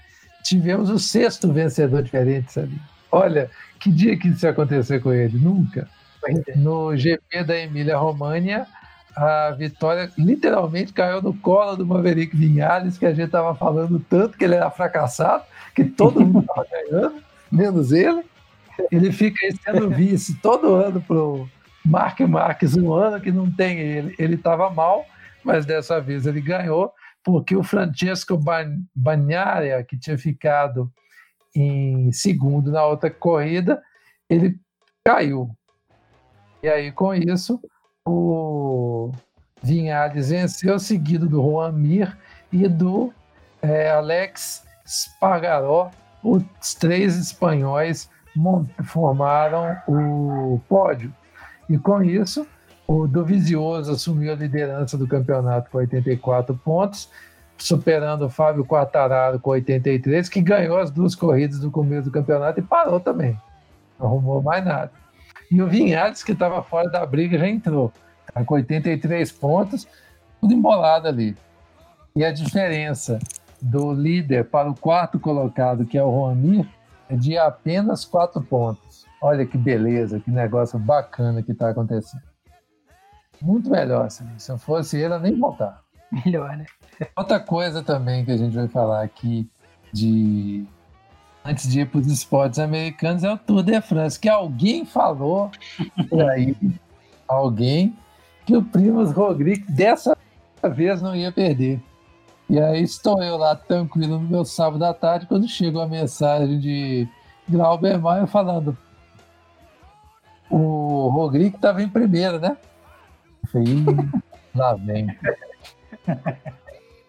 tivemos o sexto vencedor diferente, sabe? Olha, que dia que isso ia acontecer com ele? Nunca. É. No GP da Emília-România, a vitória literalmente caiu no colo do Maverick Vinhales, que a gente estava falando tanto que ele era fracassado, que todo mundo estava ganhando, menos ele. Ele fica sendo vice todo ano pro Mark Marques, um ano que não tem ele. Ele estava mal, mas dessa vez ele ganhou, porque o Francesco Bagnaria, que tinha ficado em segundo na outra corrida, ele caiu. E aí, com isso, o Vinhales venceu, seguido do Juan Mir e do é, Alex Spargaró. Os três espanhóis formaram o pódio. E com isso, o Dovizioso assumiu a liderança do campeonato com 84 pontos, superando o Fábio Quartararo com 83, que ganhou as duas corridas do começo do campeonato e parou também. Não arrumou mais nada. E o Vinhales, que estava fora da briga, já entrou. Tá com 83 pontos, tudo embolado ali. E a diferença do líder para o quarto colocado, que é o Juanir, é de apenas quatro pontos. Olha que beleza, que negócio bacana que está acontecendo. Muito melhor, assim. se eu fosse ele, eu nem voltar. Melhor, né? Outra coisa também que a gente vai falar aqui de antes de ir para os esportes americanos é o Tour de France, que alguém falou por aí, alguém, que o Primus Roglic dessa vez não ia perder. E aí estou eu lá tranquilo no meu sábado à tarde, quando chega a mensagem de Glauber Maia falando o Roglic estava em primeiro, né? Falei, lá vem.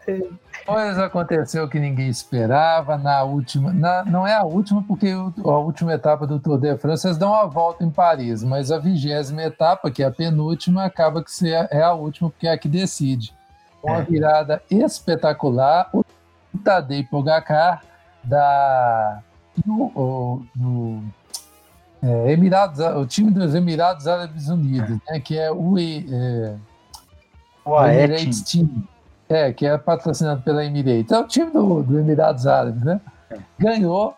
Depois aconteceu que ninguém esperava na última. Na, não é a última, porque a última etapa do Tour de France eles dão uma volta em Paris, mas a vigésima etapa, que é a penúltima, acaba que é a última, porque é a que decide. Uma é. virada espetacular. O Tadej Pogacar da. No, no, é, Emirados, o time dos Emirados Árabes Unidos, né, que é o, é, o Emirates Team. É, que é patrocinado pela Emirates. É o time do, do Emirados Árabes, né? É. Ganhou,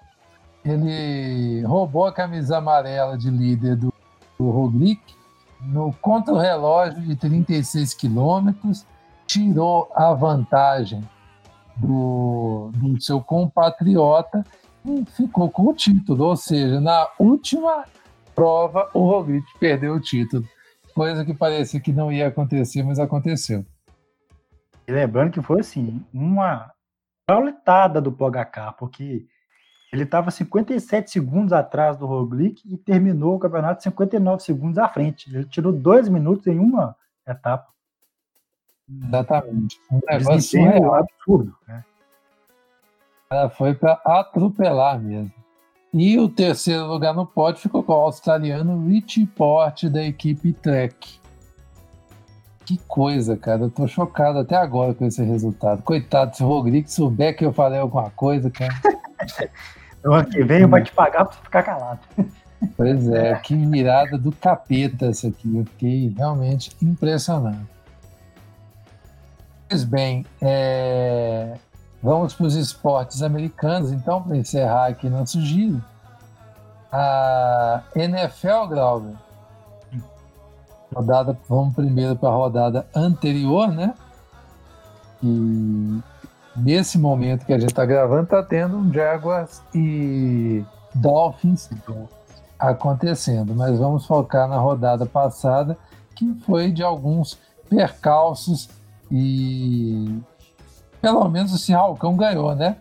ele roubou a camisa amarela de líder do, do Roglic no contra-relógio de 36 quilômetros, tirou a vantagem do, do seu compatriota ficou com o título. Ou seja, na última prova, o Roglic perdeu o título. Coisa que parecia que não ia acontecer, mas aconteceu. E lembrando que foi assim, uma pauletada do Pogacar, porque ele estava 57 segundos atrás do Roglic e terminou o campeonato 59 segundos à frente. Ele tirou dois minutos em uma etapa. Exatamente. Um negócio é absurdo. Né? Ela foi para atropelar mesmo. E o terceiro lugar no pódio ficou com o australiano Richie Porte da equipe Trek. Que coisa, cara. Eu tô chocado até agora com esse resultado. Coitado, se o Rodrigo souber que eu falei alguma coisa, cara. o ano que vem vai te pagar pra ficar calado. Pois é, que mirada do capeta essa aqui. Eu fiquei realmente impressionado. Pois bem, é... vamos para os esportes americanos, então, para encerrar aqui nosso giro. A NFL, Glauber, rodada, vamos primeiro para a rodada anterior, né? E nesse momento que a gente está gravando, está tendo um Jaguars e Dolphins acontecendo, mas vamos focar na rodada passada, que foi de alguns percalços e pelo menos o Cihalcão ganhou, né?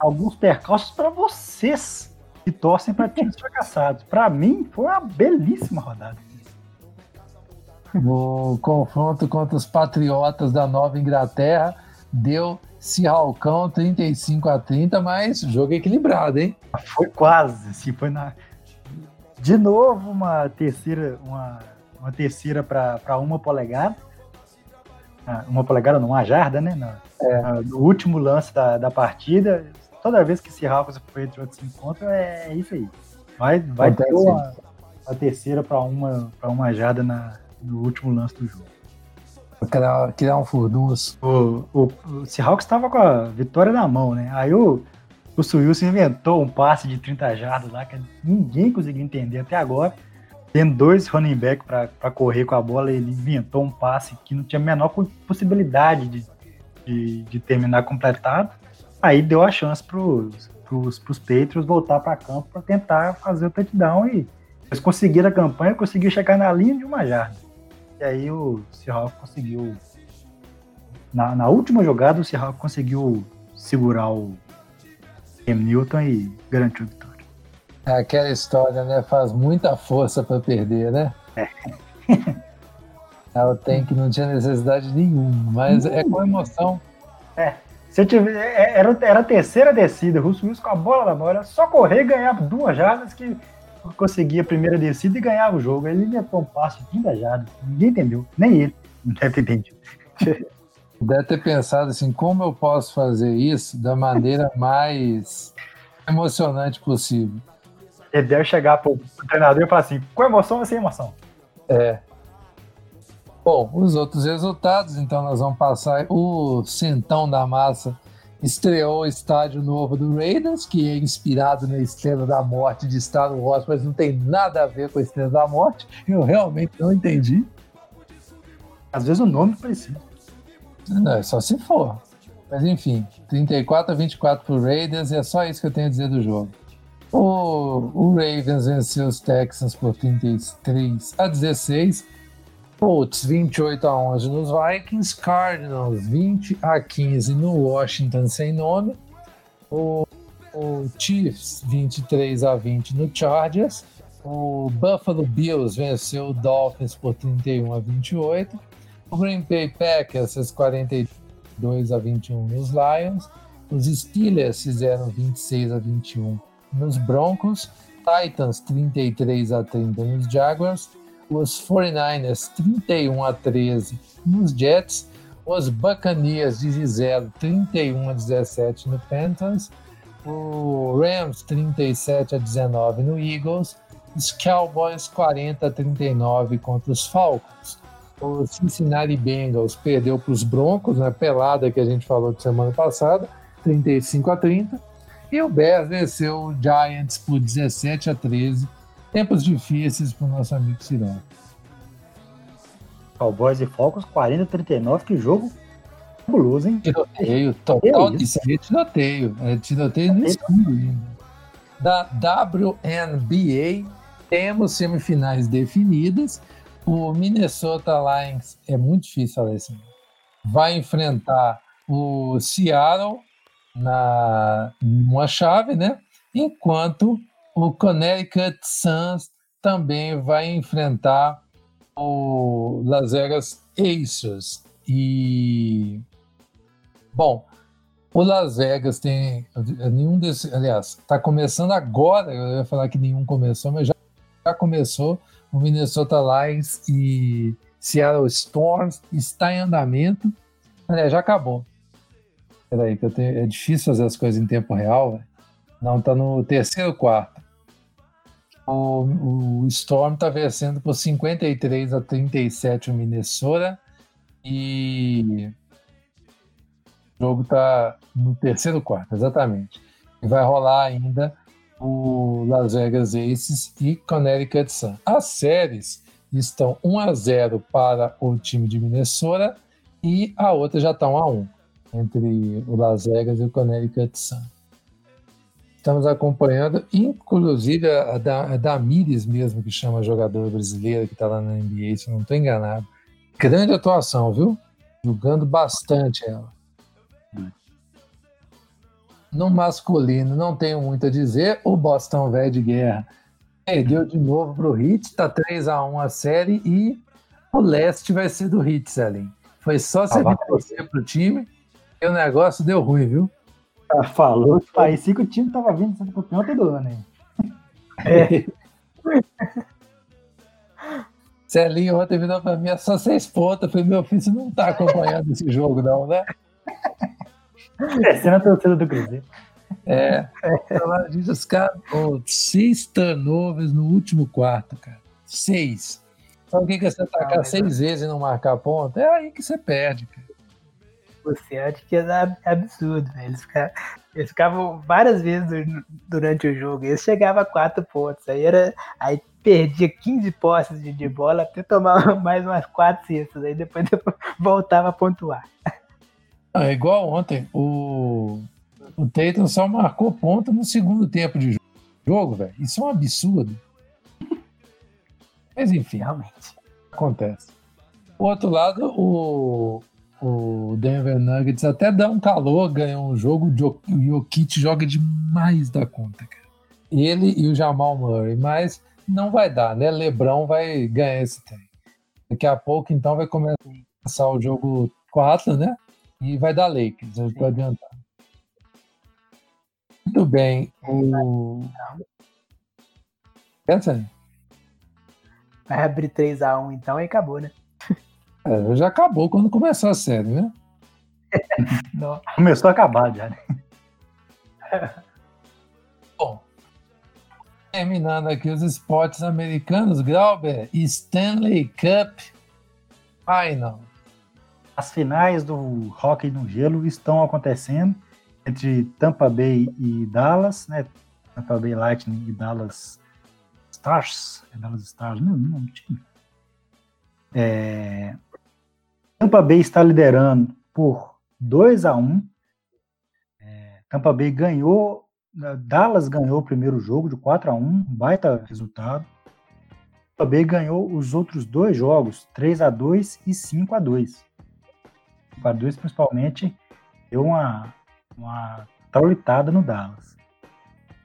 Alguns percalços para vocês que torcem para times fracassados. Para mim, foi uma belíssima rodada no confronto contra os Patriotas da Nova Inglaterra. Deu Cirralcão 35 a 30, mas jogo equilibrado, hein? Foi quase, assim, foi na. De novo, uma terceira, uma, uma terceira para uma polegada. Ah, uma polegada, não, uma jarda, né? No, é. no último lance da, da partida, toda vez que Seahawks e Patriots se encontram, é isso aí. Vai, vai ter uma, a terceira para uma, pra uma jada na, no último lance do jogo. Criar, criar um furdunço. O, o, o Seahawks estava com a vitória na mão, né? Aí o, o Suíço inventou um passe de 30 jardas lá que ninguém conseguiu entender até agora. Tendo dois running back para correr com a bola, ele inventou um passe que não tinha a menor possibilidade de, de, de terminar completado. Aí deu a chance para os Patriots voltar para campo para tentar fazer o touchdown e eles conseguiram a campanha, conseguiram chegar na linha de uma jarda. E aí o Seahawks conseguiu. Na, na última jogada, o Seahawks conseguiu segurar o Cam Newton e garantiu aquela história, né? Faz muita força para perder, né? É. é o tank não tinha necessidade nenhuma, mas é com emoção. É. Se tiver, é, era, era a terceira descida, o Russo Wilson com a bola na mão, era só correr e ganhar duas jardas que conseguia a primeira descida e ganhava o jogo. Ele inventou um passe de 30 jardas. Ninguém entendeu. Nem ele. Não deve ter entendido. Deve ter pensado assim, como eu posso fazer isso da maneira mais emocionante possível. Ele deve chegar pro, pro treinador e falar assim, com emoção ou sem emoção? É. Bom, os outros resultados, então nós vamos passar o centão da massa estreou o estádio novo do Raiders, que é inspirado na Estrela da Morte de Star Wars, mas não tem nada a ver com a Estrela da Morte. Eu realmente não entendi. Às vezes o nome é parecido. Não, é só se for. Mas enfim, 34 a 24 pro Raiders e é só isso que eu tenho a dizer do jogo. O, o Ravens venceu os Texans por 33 a 16 Colts 28 a 11 nos Vikings, Cardinals 20 a 15 no Washington sem nome, o, o Chiefs 23 a 20 no Chargers, o Buffalo Bills venceu o Dolphins por 31 a 28, o Green Bay Packers 42 a 21 nos Lions, os Steelers fizeram 26 a 21 nos Broncos, Titans 33 a 30 nos Jaguars, os 49ers 31 a 13 nos Jets, os Buccaneers de Giselo 31 a 17 no Panthers, o Rams 37 a 19 no Eagles, os Cowboys 40 a 39 contra os Falcons. O Cincinnati Bengals perdeu para os Broncos na pelada que a gente falou de semana passada, 35 a 30. E o Bears venceu o Giants por 17 a 13 Tempos difíceis para o nosso amigo Cirão. Cowboys e Falcons, 40 39, que jogo fabuloso, hein? Tiroteio, total isso aí é tiroteio. É tiroteio no escuro ainda. Da WNBA, temos semifinais definidas. O Minnesota Lions é muito difícil, Alessandro. Vai enfrentar o Seattle na uma chave, né? Enquanto o Connecticut Suns também vai enfrentar o Las Vegas Aces. E, bom, o Las Vegas tem nenhum desses, aliás, está começando agora, eu ia falar que nenhum começou, mas já, já começou. O Minnesota Lions e Seattle Storms está em andamento. Aliás, já acabou. Peraí, que eu tenho, é difícil fazer as coisas em tempo real, véio. Não, tá no terceiro quarto. O, o Storm está vencendo por 53 a 37 o Minnesota. E o jogo está no terceiro quarto, exatamente. E vai rolar ainda o Las Vegas Aces e Connecticut Sun. As séries estão 1 a 0 para o time de Minnesota e a outra já está 1 a 1 entre o Las Vegas e o Connecticut Sun. Estamos acompanhando, inclusive a, da, a Damires mesmo, que chama jogadora brasileira que está lá na NBA, se não estou enganado. Grande atuação, viu? Jogando bastante ela. No masculino, não tenho muito a dizer. O Boston Velho de Guerra perdeu de novo para o Hit, está 3 a 1 a série e o leste vai ser do Hit, Selim. Foi só você ah, torcer para o time e o negócio deu ruim, viu? Ah, falou que parecia que o time tava vindo sendo campeão todo ano, hein? É. Celinho ontem virou pra mim, é só seis pontos. Foi meu filho, você não tá acompanhando esse jogo, não, né? É, você não torcida do Cruzeiro. É, a gente, os caras, oh, seis turnovers no último quarto, cara. Seis. Sabe o que é você atacar seis vezes e não marcar ponto? É aí que você perde, cara. Você acha que é absurdo, velho. Eles, ficavam, eles ficavam várias vezes durante o jogo. Eles chegavam a quatro pontos. Aí era. Aí perdia 15 posses de, de bola até tomar mais umas quatro cestas. Aí depois, depois voltava a pontuar. É igual ontem. O, o Tatum só marcou ponto no segundo tempo de jogo, velho. Isso é um absurdo. Mas enfim, realmente. Acontece. O outro lado, o, o Denver Nuggets até dá um calor, ganha um jogo. O Jokic joga demais da conta, cara. Ele e o Jamal Murray, mas não vai dar, né? Lebron vai ganhar esse tempo. Daqui a pouco, então, vai começar o jogo 4, né? E vai dar Lakers, eu estou adiantando. Muito bem. O... Pensa Vai abrir 3x1 então e acabou, né? É, já acabou quando começou a série, né? Começou a acabar já, né? Bom, terminando aqui os esportes americanos, Grauber, Stanley Cup Final. As finais do hockey no gelo estão acontecendo entre Tampa Bay e Dallas, né? Tampa Bay Lightning e Dallas Stars. É Dallas Stars, não, não, time. É, Tampa Bay está liderando por 2 a 1 é, Tampa Bay ganhou, Dallas ganhou o primeiro jogo de 4 a 1 um baita resultado. Tampa Bay ganhou os outros dois jogos, 3 a 2 e 5 a 2 5 a 2 principalmente deu uma, uma traulitada no Dallas.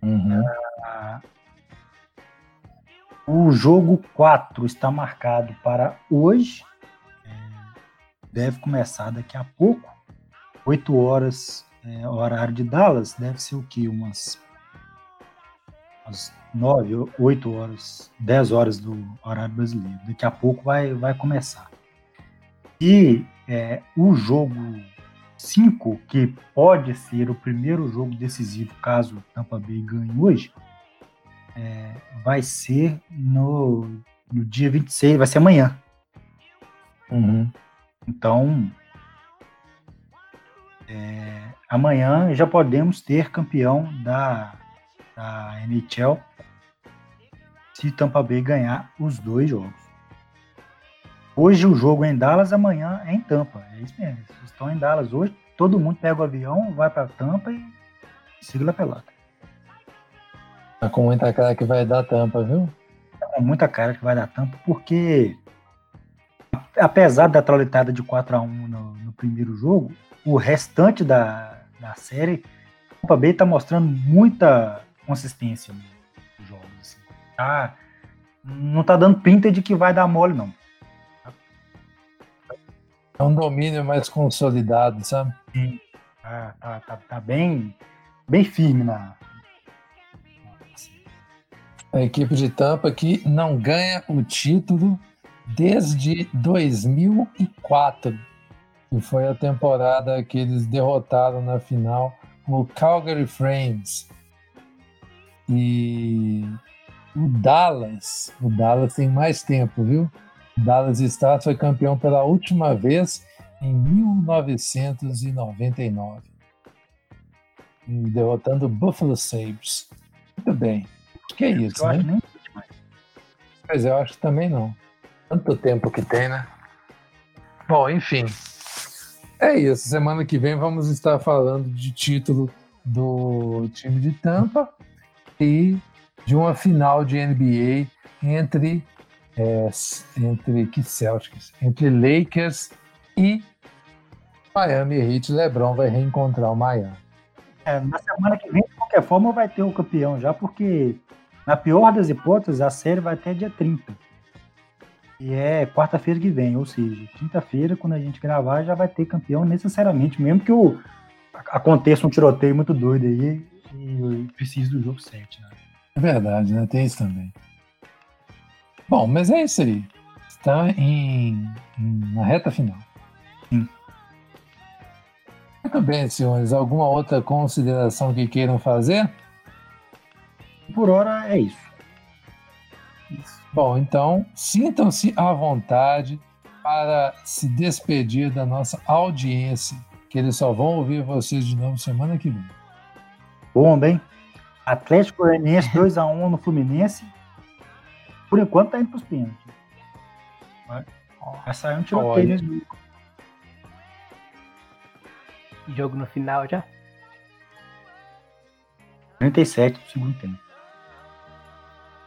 Uhum. Ah, o jogo 4 está marcado para hoje. Deve começar daqui a pouco. 8 horas, é, horário de Dallas. Deve ser o que? Umas, umas 9, 8 horas, 10 horas do horário brasileiro. Daqui a pouco vai, vai começar. E é, o jogo 5, que pode ser o primeiro jogo decisivo caso o Tampa Bay ganhe hoje, é, vai ser no, no dia 26, vai ser amanhã. Uhum. Então, é, amanhã já podemos ter campeão da, da NHL se Tampa Bay ganhar os dois jogos. Hoje o jogo é em Dallas, amanhã é em Tampa. É isso mesmo. Vocês estão em Dallas hoje, todo mundo pega o avião, vai para Tampa e siga a pelota. Tá com muita cara que vai dar tampa, viu? Tá com muita cara que vai dar tampa, porque apesar da traulitada de 4 a 1 no, no primeiro jogo, o restante da, da série, o Tampa Bay tá mostrando muita consistência nos jogos. Assim. Tá, não tá dando pinta de que vai dar mole, não. É um domínio mais consolidado, sabe? Sim. Tá, tá, tá, tá bem, bem firme na, a equipe de Tampa que não ganha o título desde 2004, que foi a temporada que eles derrotaram na final o Calgary Flames. E o Dallas, o Dallas tem mais tempo, viu? O Dallas Stars foi campeão pela última vez em 1999, derrotando o Buffalo Sabres. Muito bem. Acho que é isso, eu né? Mas eu acho que também não. Tanto tempo que tem, né? Bom, enfim. É isso. Semana que vem vamos estar falando de título do time de Tampa e de uma final de NBA entre é, entre que Celtics, entre Lakers e Miami Heat. LeBron vai reencontrar o Miami. É, na semana que vem, de qualquer forma, vai ter o campeão já, porque na pior das hipóteses, a série vai até dia 30. E é quarta-feira que vem, ou seja, quinta-feira, quando a gente gravar, já vai ter campeão necessariamente, mesmo que o, aconteça um tiroteio muito doido aí e precise do jogo 7. Né? É verdade, né? Tem isso também. Bom, mas é isso aí. Está em, em na reta final. Sim. Muito bem, senhores. Alguma outra consideração que queiram fazer? Por hora é isso. isso. Bom, então sintam-se à vontade para se despedir da nossa audiência, que eles só vão ouvir vocês de novo semana que vem. Bom, bem. Atlético Goianiense 2x1 no Fluminense. Por enquanto tá indo pros pênaltis. Vai sair um tiroteio Jogo no final já? 37 do segundo tempo.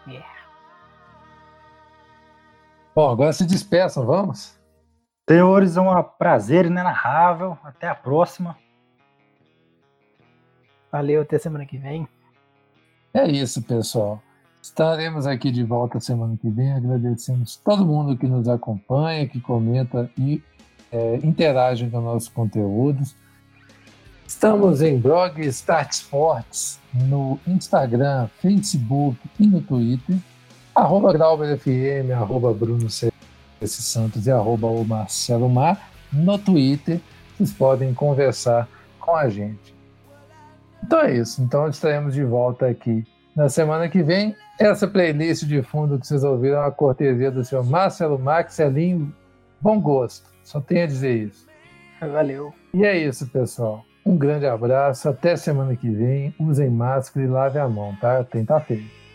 Yeah. Bom, agora se despeçam, vamos? Senhores, é um prazer inenarrável. Até a próxima. Valeu, até semana que vem. É isso, pessoal. Estaremos aqui de volta semana que vem. Agradecemos todo mundo que nos acompanha, que comenta e é, interage com nossos conteúdos. Estamos em blog Start Sports no Instagram, Facebook e no Twitter. Arroba GrauberFM, arroba Bruno C. Santos e arroba o Marcelo Mar. No Twitter, vocês podem conversar com a gente. Então é isso. Então estaremos de volta aqui na semana que vem. Essa playlist de fundo que vocês ouviram é a cortesia do senhor Marcelo Marcelinho. Bom gosto. Só tenho a dizer isso. Valeu. E é isso, pessoal. Um grande abraço, até semana que vem. Usem máscara e lave a mão, tá? Tem tá feio.